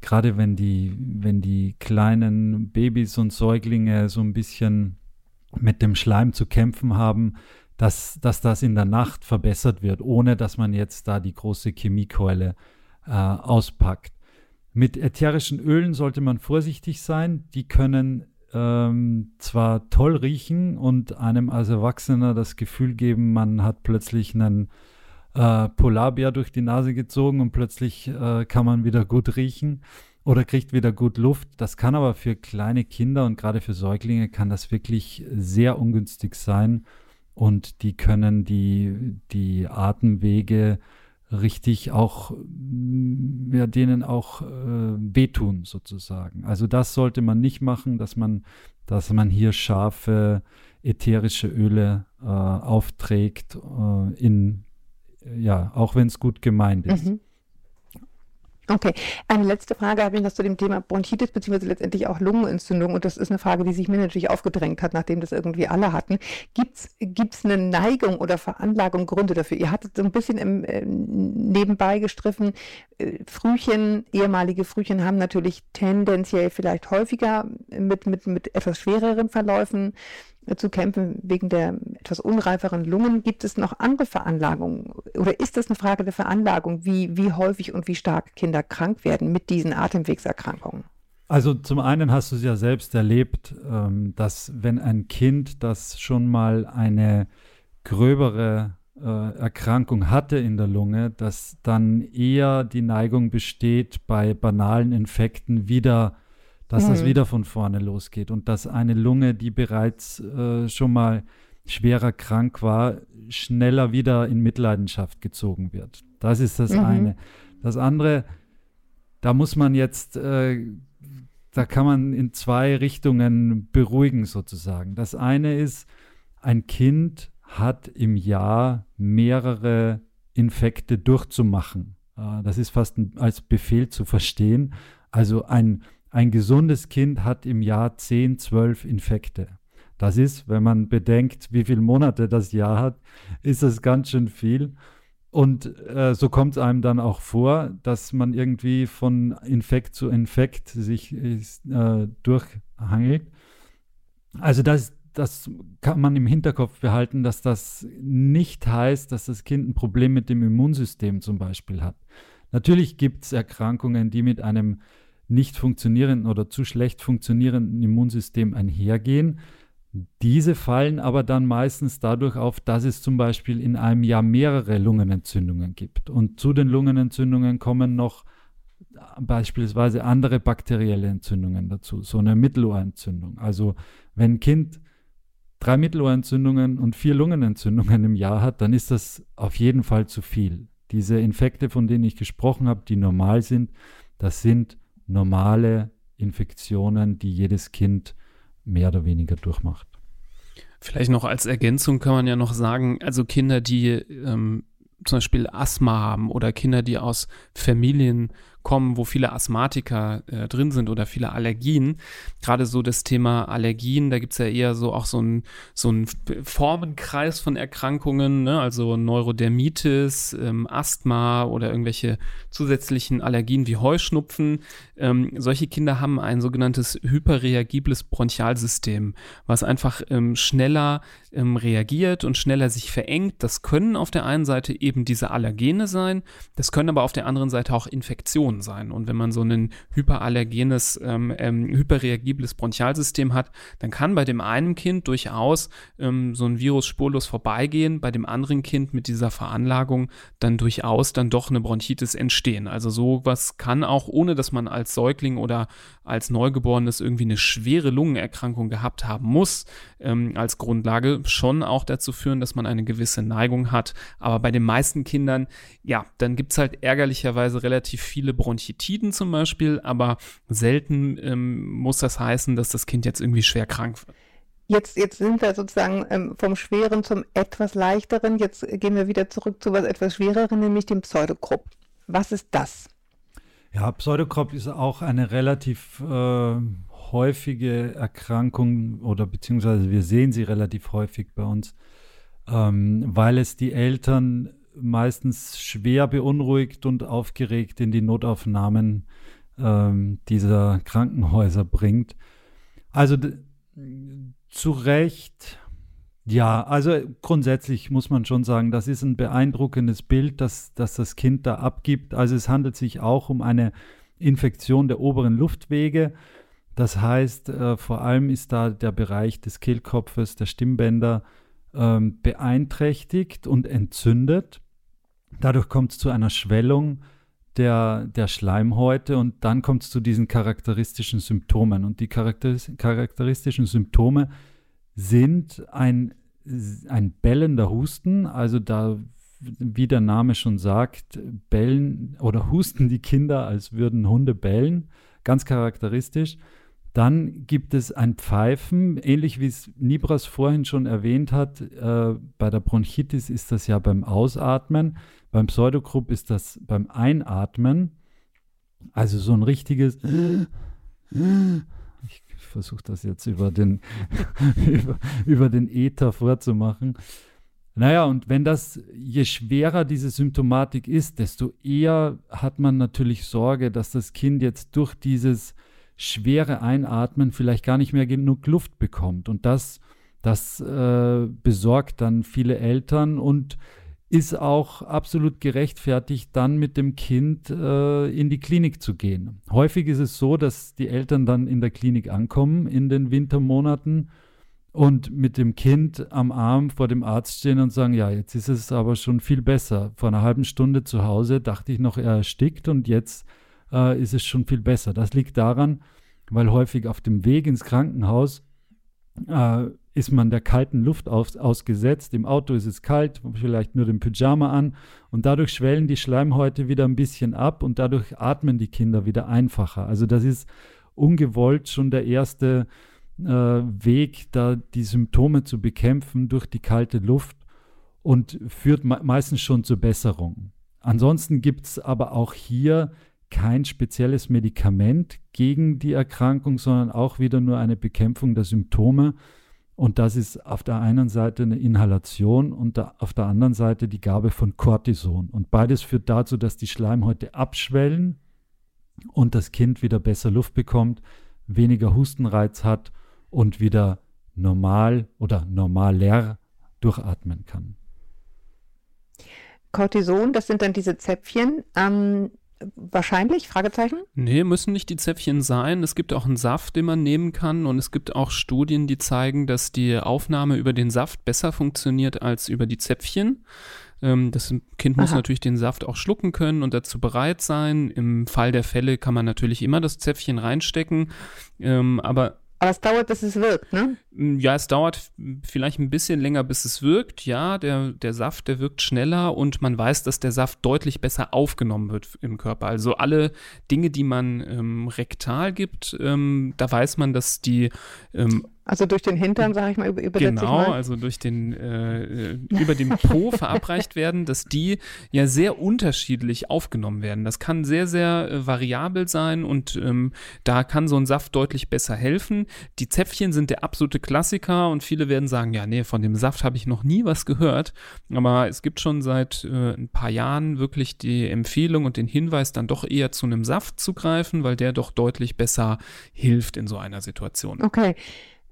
B: gerade wenn die, wenn die kleinen Babys und Säuglinge so ein bisschen mit dem Schleim zu kämpfen haben, dass, dass das in der Nacht verbessert wird, ohne dass man jetzt da die große Chemiekeule äh, auspackt. Mit ätherischen Ölen sollte man vorsichtig sein. Die können ähm, zwar toll riechen und einem als Erwachsener das Gefühl geben, man hat plötzlich einen äh, Polarbär durch die Nase gezogen und plötzlich äh, kann man wieder gut riechen oder kriegt wieder gut Luft. Das kann aber für kleine Kinder und gerade für Säuglinge kann das wirklich sehr ungünstig sein und die können die, die Atemwege richtig auch, mm, ja, denen auch äh, wehtun sozusagen. Also das sollte man nicht machen, dass man, dass man hier scharfe ätherische Öle äh, aufträgt äh, in, ja, auch wenn es gut gemeint ist. Mhm.
C: Okay, eine letzte Frage habe ich noch zu dem Thema Bronchitis beziehungsweise letztendlich auch Lungenentzündung und das ist eine Frage, die sich mir natürlich aufgedrängt hat, nachdem das irgendwie alle hatten. Gibt's gibt's eine Neigung oder Veranlagung, Gründe dafür? Ihr hattet so ein bisschen im, äh, nebenbei gestriffen, äh, Frühchen, ehemalige Frühchen haben natürlich tendenziell vielleicht häufiger mit, mit, mit etwas schwereren Verläufen zu kämpfen wegen der etwas unreiferen Lungen. Gibt es noch andere Veranlagungen oder ist das eine Frage der Veranlagung, wie, wie häufig und wie stark Kinder krank werden mit diesen Atemwegserkrankungen?
B: Also zum einen hast du es ja selbst erlebt, ähm, dass wenn ein Kind, das schon mal eine gröbere äh, Erkrankung hatte in der Lunge, dass dann eher die Neigung besteht, bei banalen Infekten wieder dass mhm. das wieder von vorne losgeht und dass eine Lunge, die bereits äh, schon mal schwerer krank war, schneller wieder in Mitleidenschaft gezogen wird. Das ist das mhm. eine. Das andere, da muss man jetzt, äh, da kann man in zwei Richtungen beruhigen sozusagen. Das eine ist, ein Kind hat im Jahr mehrere Infekte durchzumachen. Äh, das ist fast ein, als Befehl zu verstehen. Also ein ein gesundes Kind hat im Jahr 10, 12 Infekte. Das ist, wenn man bedenkt, wie viele Monate das Jahr hat, ist das ganz schön viel. Und äh, so kommt es einem dann auch vor, dass man irgendwie von Infekt zu Infekt sich äh, durchhangelt. Also das, das kann man im Hinterkopf behalten, dass das nicht heißt, dass das Kind ein Problem mit dem Immunsystem zum Beispiel hat. Natürlich gibt es Erkrankungen, die mit einem nicht funktionierenden oder zu schlecht funktionierenden Immunsystem einhergehen. Diese fallen aber dann meistens dadurch auf, dass es zum Beispiel in einem Jahr mehrere Lungenentzündungen gibt. Und zu den Lungenentzündungen kommen noch beispielsweise andere bakterielle Entzündungen dazu, so eine Mittelohrentzündung. Also wenn ein Kind drei Mittelohrentzündungen und vier Lungenentzündungen im Jahr hat, dann ist das auf jeden Fall zu viel. Diese Infekte, von denen ich gesprochen habe, die normal sind, das sind normale Infektionen, die jedes Kind mehr oder weniger durchmacht.
D: Vielleicht noch als Ergänzung kann man ja noch sagen, also Kinder, die ähm, zum Beispiel Asthma haben oder Kinder, die aus Familien kommen, wo viele Asthmatiker äh, drin sind oder viele Allergien. Gerade so das Thema Allergien, da gibt es ja eher so auch so einen so Formenkreis von Erkrankungen, ne? also Neurodermitis, ähm, Asthma oder irgendwelche zusätzlichen Allergien wie Heuschnupfen. Ähm, solche Kinder haben ein sogenanntes hyperreagibles Bronchialsystem, was einfach ähm, schneller ähm, reagiert und schneller sich verengt. Das können auf der einen Seite eben diese Allergene sein, das können aber auf der anderen Seite auch Infektionen Infektion sein. Und wenn man so ein hyperallergenes, ähm, ähm, hyperreagibles Bronchialsystem hat, dann kann bei dem einen Kind durchaus ähm, so ein Virus spurlos vorbeigehen, bei dem anderen Kind mit dieser Veranlagung dann durchaus dann doch eine Bronchitis entstehen. Also sowas kann auch, ohne dass man als Säugling oder als Neugeborenes irgendwie eine schwere Lungenerkrankung gehabt haben muss, ähm, als Grundlage schon auch dazu führen, dass man eine gewisse Neigung hat. Aber bei den meisten Kindern, ja, dann gibt es halt ärgerlicherweise relativ viele Bronchitiden zum Beispiel, aber selten ähm, muss das heißen, dass das Kind jetzt irgendwie schwer krank wird.
C: Jetzt, jetzt sind wir sozusagen ähm, vom Schweren zum etwas Leichteren. Jetzt gehen wir wieder zurück zu was etwas Schwereren, nämlich dem Pseudokrupp. Was ist das?
B: Ja, Pseudokrupp ist auch eine relativ äh, häufige Erkrankung oder beziehungsweise wir sehen sie relativ häufig bei uns, ähm, weil es die Eltern meistens schwer beunruhigt und aufgeregt in die Notaufnahmen ähm, dieser Krankenhäuser bringt. Also zu Recht Ja, also grundsätzlich muss man schon sagen, das ist ein beeindruckendes Bild, das, das das Kind da abgibt. Also es handelt sich auch um eine Infektion der oberen Luftwege. Das heißt, äh, vor allem ist da der Bereich des Kehlkopfes, der Stimmbänder ähm, beeinträchtigt und entzündet. Dadurch kommt es zu einer Schwellung der, der Schleimhäute und dann kommt es zu diesen charakteristischen Symptomen. Und die charakteris charakteristischen Symptome sind ein, ein bellender Husten, also da, wie der Name schon sagt, bellen oder husten die Kinder, als würden Hunde bellen, ganz charakteristisch. Dann gibt es ein Pfeifen, ähnlich wie es Nibras vorhin schon erwähnt hat. Äh, bei der Bronchitis ist das ja beim Ausatmen. Beim Pseudogrupp ist das beim Einatmen. Also so ein richtiges. Ich versuche das jetzt über den, über, über den Äther vorzumachen. Naja, und wenn das, je schwerer diese Symptomatik ist, desto eher hat man natürlich Sorge, dass das Kind jetzt durch dieses schwere Einatmen vielleicht gar nicht mehr genug Luft bekommt. Und das, das äh, besorgt dann viele Eltern und ist auch absolut gerechtfertigt, dann mit dem Kind äh, in die Klinik zu gehen. Häufig ist es so, dass die Eltern dann in der Klinik ankommen in den Wintermonaten und mit dem Kind am Arm vor dem Arzt stehen und sagen, ja, jetzt ist es aber schon viel besser. Vor einer halben Stunde zu Hause dachte ich noch, er erstickt und jetzt äh, ist es schon viel besser. Das liegt daran, weil häufig auf dem Weg ins Krankenhaus äh, ist man der kalten Luft aus, ausgesetzt. Im Auto ist es kalt, vielleicht nur den Pyjama an und dadurch schwellen die Schleimhäute wieder ein bisschen ab und dadurch atmen die Kinder wieder einfacher. Also das ist ungewollt schon der erste äh, Weg, da die Symptome zu bekämpfen durch die kalte Luft und führt me meistens schon zur Besserung. Ansonsten gibt es aber auch hier kein spezielles Medikament gegen die Erkrankung, sondern auch wieder nur eine Bekämpfung der Symptome. Und das ist auf der einen Seite eine Inhalation und da, auf der anderen Seite die Gabe von Cortison. Und beides führt dazu, dass die Schleimhäute abschwellen und das Kind wieder besser Luft bekommt, weniger Hustenreiz hat und wieder normal oder normaler durchatmen kann.
C: Cortison, das sind dann diese Zäpfchen. Ähm, Wahrscheinlich? Fragezeichen?
D: Nee, müssen nicht die Zäpfchen sein. Es gibt auch einen Saft, den man nehmen kann und es gibt auch Studien, die zeigen, dass die Aufnahme über den Saft besser funktioniert als über die Zäpfchen. Ähm, das Kind muss Aha. natürlich den Saft auch schlucken können und dazu bereit sein. Im Fall der Fälle kann man natürlich immer das Zäpfchen reinstecken, ähm, aber
C: aber es dauert, bis es wirkt, ne?
D: Mm, ja, es dauert vielleicht ein bisschen länger, bis es wirkt. Ja, der, der Saft, der wirkt schneller und man weiß, dass der Saft deutlich besser aufgenommen wird im Körper. Also alle Dinge, die man ähm, rektal gibt, ähm, da weiß man, dass die ähm,
C: also durch den Hintern, sage ich mal, über,
D: übersetze Genau, also durch den, äh, über den Po verabreicht werden, dass die ja sehr unterschiedlich aufgenommen werden. Das kann sehr, sehr äh, variabel sein und ähm, da kann so ein Saft deutlich besser helfen. Die Zäpfchen sind der absolute Klassiker und viele werden sagen, ja, nee, von dem Saft habe ich noch nie was gehört. Aber es gibt schon seit äh, ein paar Jahren wirklich die Empfehlung und den Hinweis, dann doch eher zu einem Saft zu greifen, weil der doch deutlich besser hilft in so einer Situation.
C: Okay.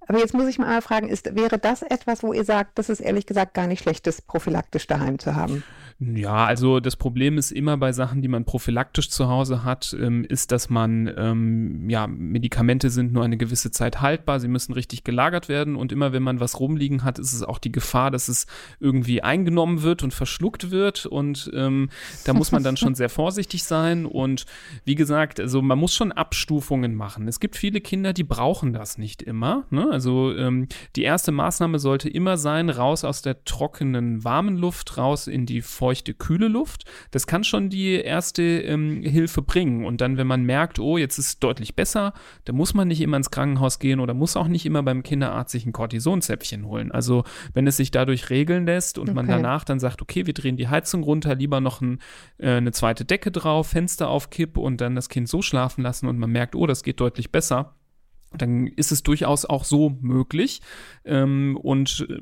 C: Aber jetzt muss ich mal fragen, ist, wäre das etwas, wo ihr sagt, das ist ehrlich gesagt gar nicht schlechtes, prophylaktisch daheim zu haben?
D: Ja, also das Problem ist immer bei Sachen, die man prophylaktisch zu Hause hat, ähm, ist, dass man, ähm, ja, Medikamente sind nur eine gewisse Zeit haltbar, sie müssen richtig gelagert werden und immer wenn man was rumliegen hat, ist es auch die Gefahr, dass es irgendwie eingenommen wird und verschluckt wird und ähm, da muss man dann schon sehr vorsichtig sein und wie gesagt, also man muss schon Abstufungen machen. Es gibt viele Kinder, die brauchen das nicht immer. Ne? Also ähm, die erste Maßnahme sollte immer sein, raus aus der trockenen, warmen Luft, raus in die feuchte, kühle Luft. Das kann schon die erste ähm, Hilfe bringen. Und dann, wenn man merkt, oh, jetzt ist es deutlich besser, dann muss man nicht immer ins Krankenhaus gehen oder muss auch nicht immer beim Kinderarzt sich ein Kortisonzäpfchen holen. Also wenn es sich dadurch regeln lässt und okay. man danach dann sagt, okay, wir drehen die Heizung runter, lieber noch ein, äh, eine zweite Decke drauf, Fenster auf Kipp und dann das Kind so schlafen lassen und man merkt, oh, das geht deutlich besser dann ist es durchaus auch so möglich. Ähm, und äh,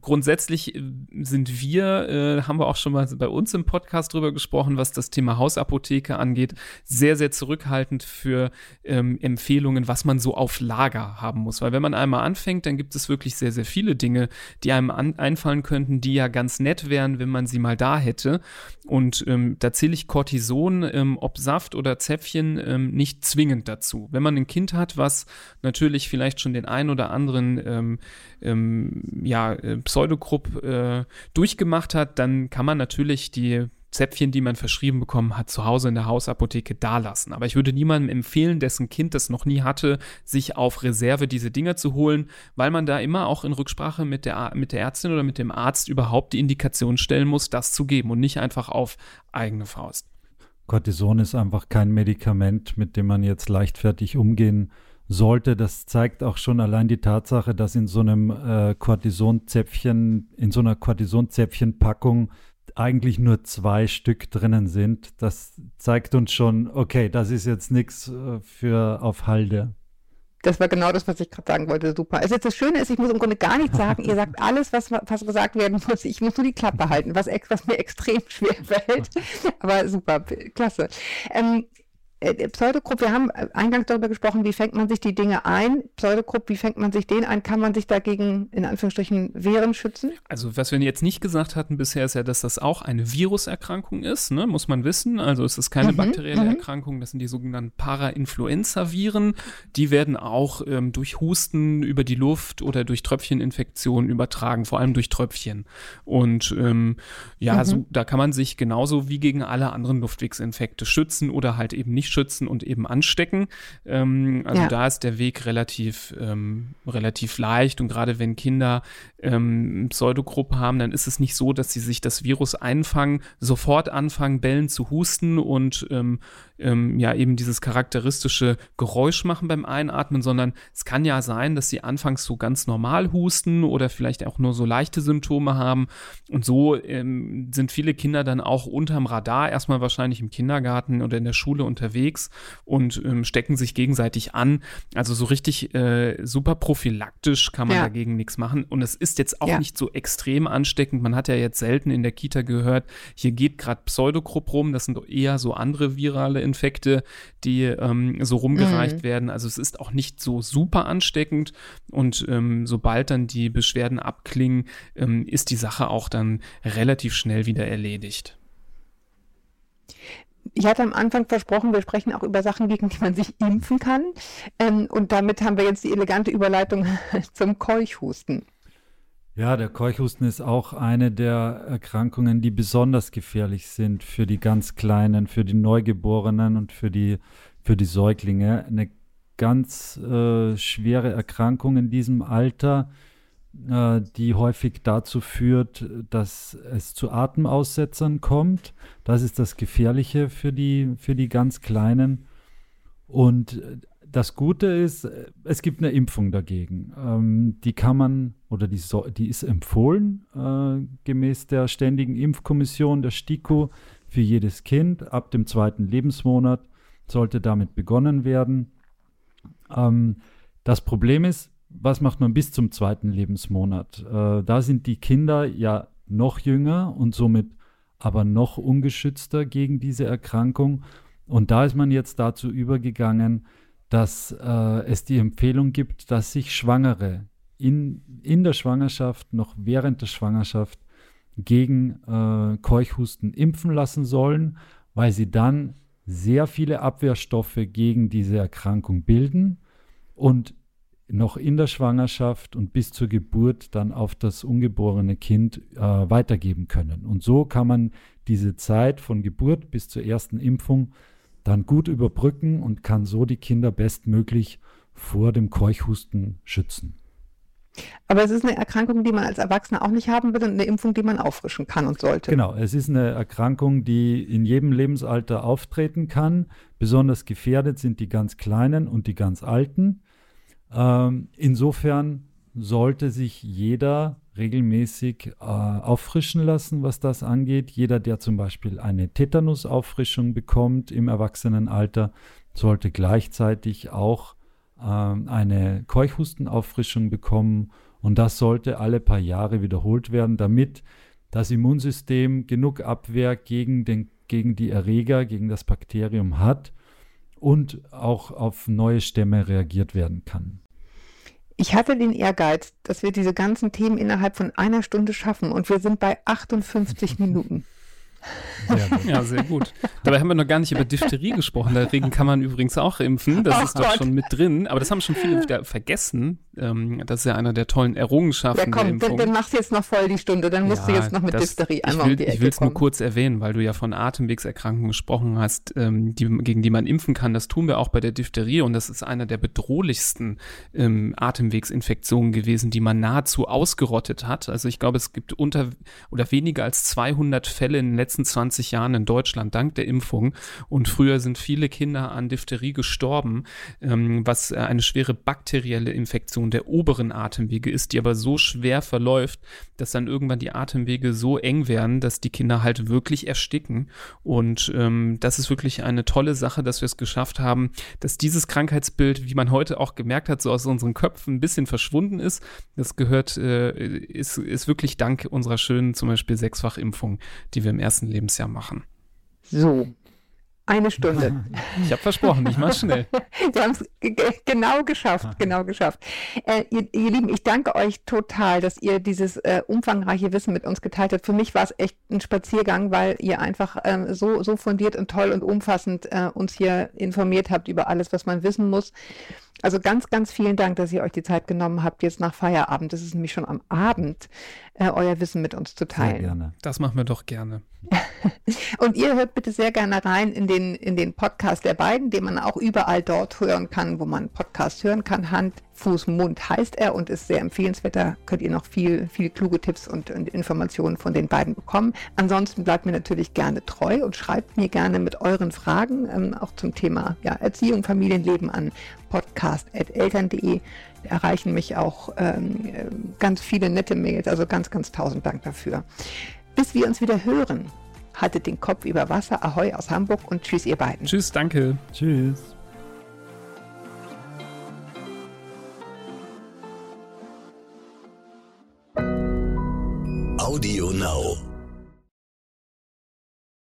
D: grundsätzlich äh, sind wir, äh, haben wir auch schon mal bei uns im Podcast drüber gesprochen, was das Thema Hausapotheke angeht, sehr, sehr zurückhaltend für ähm, Empfehlungen, was man so auf Lager haben muss. Weil wenn man einmal anfängt, dann gibt es wirklich sehr, sehr viele Dinge, die einem einfallen könnten, die ja ganz nett wären, wenn man sie mal da hätte. Und ähm, da zähle ich Cortison, ähm, ob Saft oder Zäpfchen, ähm, nicht zwingend dazu. Wenn man ein Kind hat, was natürlich vielleicht schon den ein oder anderen ähm, ähm, ja, äh, Pseudogrupp äh, durchgemacht hat, dann kann man natürlich die Zäpfchen, die man verschrieben bekommen hat, zu Hause in der Hausapotheke dalassen. Aber ich würde niemandem empfehlen, dessen Kind das noch nie hatte, sich auf Reserve diese Dinger zu holen, weil man da immer auch in Rücksprache mit der, mit der Ärztin oder mit dem Arzt überhaupt die Indikation stellen muss, das zu geben und nicht einfach auf eigene Faust.
B: Cortison ist einfach kein Medikament, mit dem man jetzt leichtfertig umgehen sollte. Das zeigt auch schon allein die Tatsache, dass in so einem äh, Cortisonzäpfchen, in so einer Cortisonzäpfchenpackung eigentlich nur zwei Stück drinnen sind. Das zeigt uns schon, okay, das ist jetzt nichts äh, für auf Halde.
C: Das war genau das, was ich gerade sagen wollte. Super. Also das Schöne ist, ich muss im Grunde gar nichts sagen. Ihr sagt alles, was, was gesagt werden muss. Ich muss nur die Klappe halten, was, was mir extrem schwer fällt. Aber super, klasse. Ähm, äh, Pseudogrupp, wir haben äh, eingangs darüber gesprochen, wie fängt man sich die Dinge ein. Pseudogrupp, wie fängt man sich den ein? Kann man sich dagegen in Anführungsstrichen wehren, schützen?
D: Also was wir jetzt nicht gesagt hatten bisher ist ja, dass das auch eine Viruserkrankung ist, ne? muss man wissen. Also es ist keine mhm, bakterielle mhm. Erkrankung, das sind die sogenannten Parainfluenza-Viren. Die werden auch ähm, durch Husten über die Luft oder durch Tröpfcheninfektionen übertragen, vor allem durch Tröpfchen. Und ähm, ja, mhm. so, da kann man sich genauso wie gegen alle anderen Luftwegsinfekte schützen oder halt eben nicht schützen und eben anstecken. Ähm, also ja. da ist der Weg relativ, ähm, relativ leicht und gerade wenn Kinder ähm, Pseudogruppe haben, dann ist es nicht so, dass sie sich das Virus einfangen, sofort anfangen, bellen zu husten und ähm, ähm, ja eben dieses charakteristische Geräusch machen beim Einatmen, sondern es kann ja sein, dass sie anfangs so ganz normal husten oder vielleicht auch nur so leichte Symptome haben. Und so ähm, sind viele Kinder dann auch unterm Radar, erstmal wahrscheinlich im Kindergarten oder in der Schule unterwegs und ähm, stecken sich gegenseitig an. Also so richtig äh, super prophylaktisch kann man ja. dagegen nichts machen. Und es ist jetzt auch ja. nicht so extrem ansteckend. Man hat ja jetzt selten in der Kita gehört, hier geht gerade Pseudogrupp rum. Das sind eher so andere virale Infekte, die ähm, so rumgereicht mhm. werden. Also es ist auch nicht so super ansteckend und ähm, sobald dann die Beschwerden abklingen, ähm, ist die Sache auch dann relativ schnell wieder erledigt.
C: Ich hatte am Anfang versprochen, wir sprechen auch über Sachen, gegen die man sich impfen kann. Ähm, und damit haben wir jetzt die elegante Überleitung zum Keuchhusten.
B: Ja, der Keuchhusten ist auch eine der Erkrankungen, die besonders gefährlich sind für die ganz Kleinen, für die Neugeborenen und für die, für die Säuglinge. Eine ganz äh, schwere Erkrankung in diesem Alter, äh, die häufig dazu führt, dass es zu Atemaussetzern kommt. Das ist das Gefährliche für die, für die ganz Kleinen. Und das Gute ist, es gibt eine Impfung dagegen. Ähm, die kann man oder die, so, die ist empfohlen äh, gemäß der Ständigen Impfkommission der STIKO für jedes Kind. Ab dem zweiten Lebensmonat sollte damit begonnen werden. Ähm, das Problem ist, was macht man bis zum zweiten Lebensmonat? Äh, da sind die Kinder ja noch jünger und somit aber noch ungeschützter gegen diese Erkrankung. Und da ist man jetzt dazu übergegangen, dass äh, es die Empfehlung gibt, dass sich Schwangere in, in der Schwangerschaft, noch während der Schwangerschaft, gegen äh, Keuchhusten impfen lassen sollen, weil sie dann sehr viele Abwehrstoffe gegen diese Erkrankung bilden und noch in der Schwangerschaft und bis zur Geburt dann auf das ungeborene Kind äh, weitergeben können. Und so kann man diese Zeit von Geburt bis zur ersten Impfung dann gut überbrücken und kann so die Kinder bestmöglich vor dem Keuchhusten schützen.
C: Aber es ist eine Erkrankung, die man als Erwachsener auch nicht haben will und eine Impfung, die man auffrischen kann und sollte.
B: Genau, es ist eine Erkrankung, die in jedem Lebensalter auftreten kann. Besonders gefährdet sind die ganz Kleinen und die ganz Alten. Ähm, insofern sollte sich jeder regelmäßig äh, auffrischen lassen, was das angeht. Jeder, der zum Beispiel eine Tetanusauffrischung bekommt im Erwachsenenalter, sollte gleichzeitig auch ähm, eine Keuchhustenauffrischung bekommen und das sollte alle paar Jahre wiederholt werden, damit das Immunsystem genug Abwehr gegen, den, gegen die Erreger, gegen das Bakterium hat und auch auf neue Stämme reagiert werden kann.
C: Ich hatte den Ehrgeiz, dass wir diese ganzen Themen innerhalb von einer Stunde schaffen und wir sind bei 58 Minuten.
D: Sehr ja, sehr gut. Dabei haben wir noch gar nicht über Diphtherie gesprochen. Dagegen kann man übrigens auch impfen. Das oh ist doch Gott. schon mit drin. Aber das haben schon viele wieder vergessen. Ähm, das ist ja einer der tollen Errungenschaften ja, komm, der Impfung.
C: Dann, dann machst du jetzt noch voll die Stunde. Dann musst ja, du jetzt noch mit das, Diphtherie einmal
D: will,
C: um die Ecke
D: Ich will es nur kurz erwähnen, weil du ja von Atemwegserkrankungen gesprochen hast, ähm, die, gegen die man impfen kann. Das tun wir auch bei der Diphtherie. Und das ist einer der bedrohlichsten ähm, Atemwegsinfektionen gewesen, die man nahezu ausgerottet hat. Also ich glaube, es gibt unter oder weniger als 200 Fälle in den letzten letzten 20 Jahren in Deutschland dank der Impfung. Und früher sind viele Kinder an Diphtherie gestorben, ähm, was eine schwere bakterielle Infektion der oberen Atemwege ist, die aber so schwer verläuft, dass dann irgendwann die Atemwege so eng werden, dass die Kinder halt wirklich ersticken. Und ähm, das ist wirklich eine tolle Sache, dass wir es geschafft haben, dass dieses Krankheitsbild, wie man heute auch gemerkt hat, so aus unseren Köpfen ein bisschen verschwunden ist. Das gehört, äh, ist, ist wirklich dank unserer schönen zum Beispiel Sechsfachimpfung, die wir im ersten ersten Lebensjahr machen.
C: So, eine Stunde.
D: Ich habe versprochen, ich mache schnell.
C: Wir haben es genau geschafft, genau geschafft. Äh, ihr, ihr, Lieben, ich danke euch total, dass ihr dieses äh, umfangreiche Wissen mit uns geteilt habt. Für mich war es echt ein Spaziergang, weil ihr einfach ähm, so, so fundiert und toll und umfassend äh, uns hier informiert habt über alles, was man wissen muss. Also ganz, ganz vielen Dank, dass ihr euch die Zeit genommen habt, jetzt nach Feierabend, das ist nämlich schon am Abend, äh, euer Wissen mit uns zu teilen. Sehr
D: gerne. Das machen wir doch gerne.
C: Und ihr hört bitte sehr gerne rein in den, in den Podcast der beiden, den man auch überall dort hören kann, wo man Podcast hören kann. Hand, Fuß, Mund heißt er und ist sehr empfehlenswert. Da könnt ihr noch viel, viel kluge Tipps und, und Informationen von den beiden bekommen. Ansonsten bleibt mir natürlich gerne treu und schreibt mir gerne mit euren Fragen, ähm, auch zum Thema ja, Erziehung, Familienleben an podcast.eltern.de erreichen mich auch ähm, ganz viele nette Mails, also ganz, ganz tausend Dank dafür. Bis wir uns wieder hören, haltet den Kopf über Wasser. Ahoi aus Hamburg und tschüss, ihr beiden.
D: Tschüss, danke.
B: Tschüss.
A: Audio Now.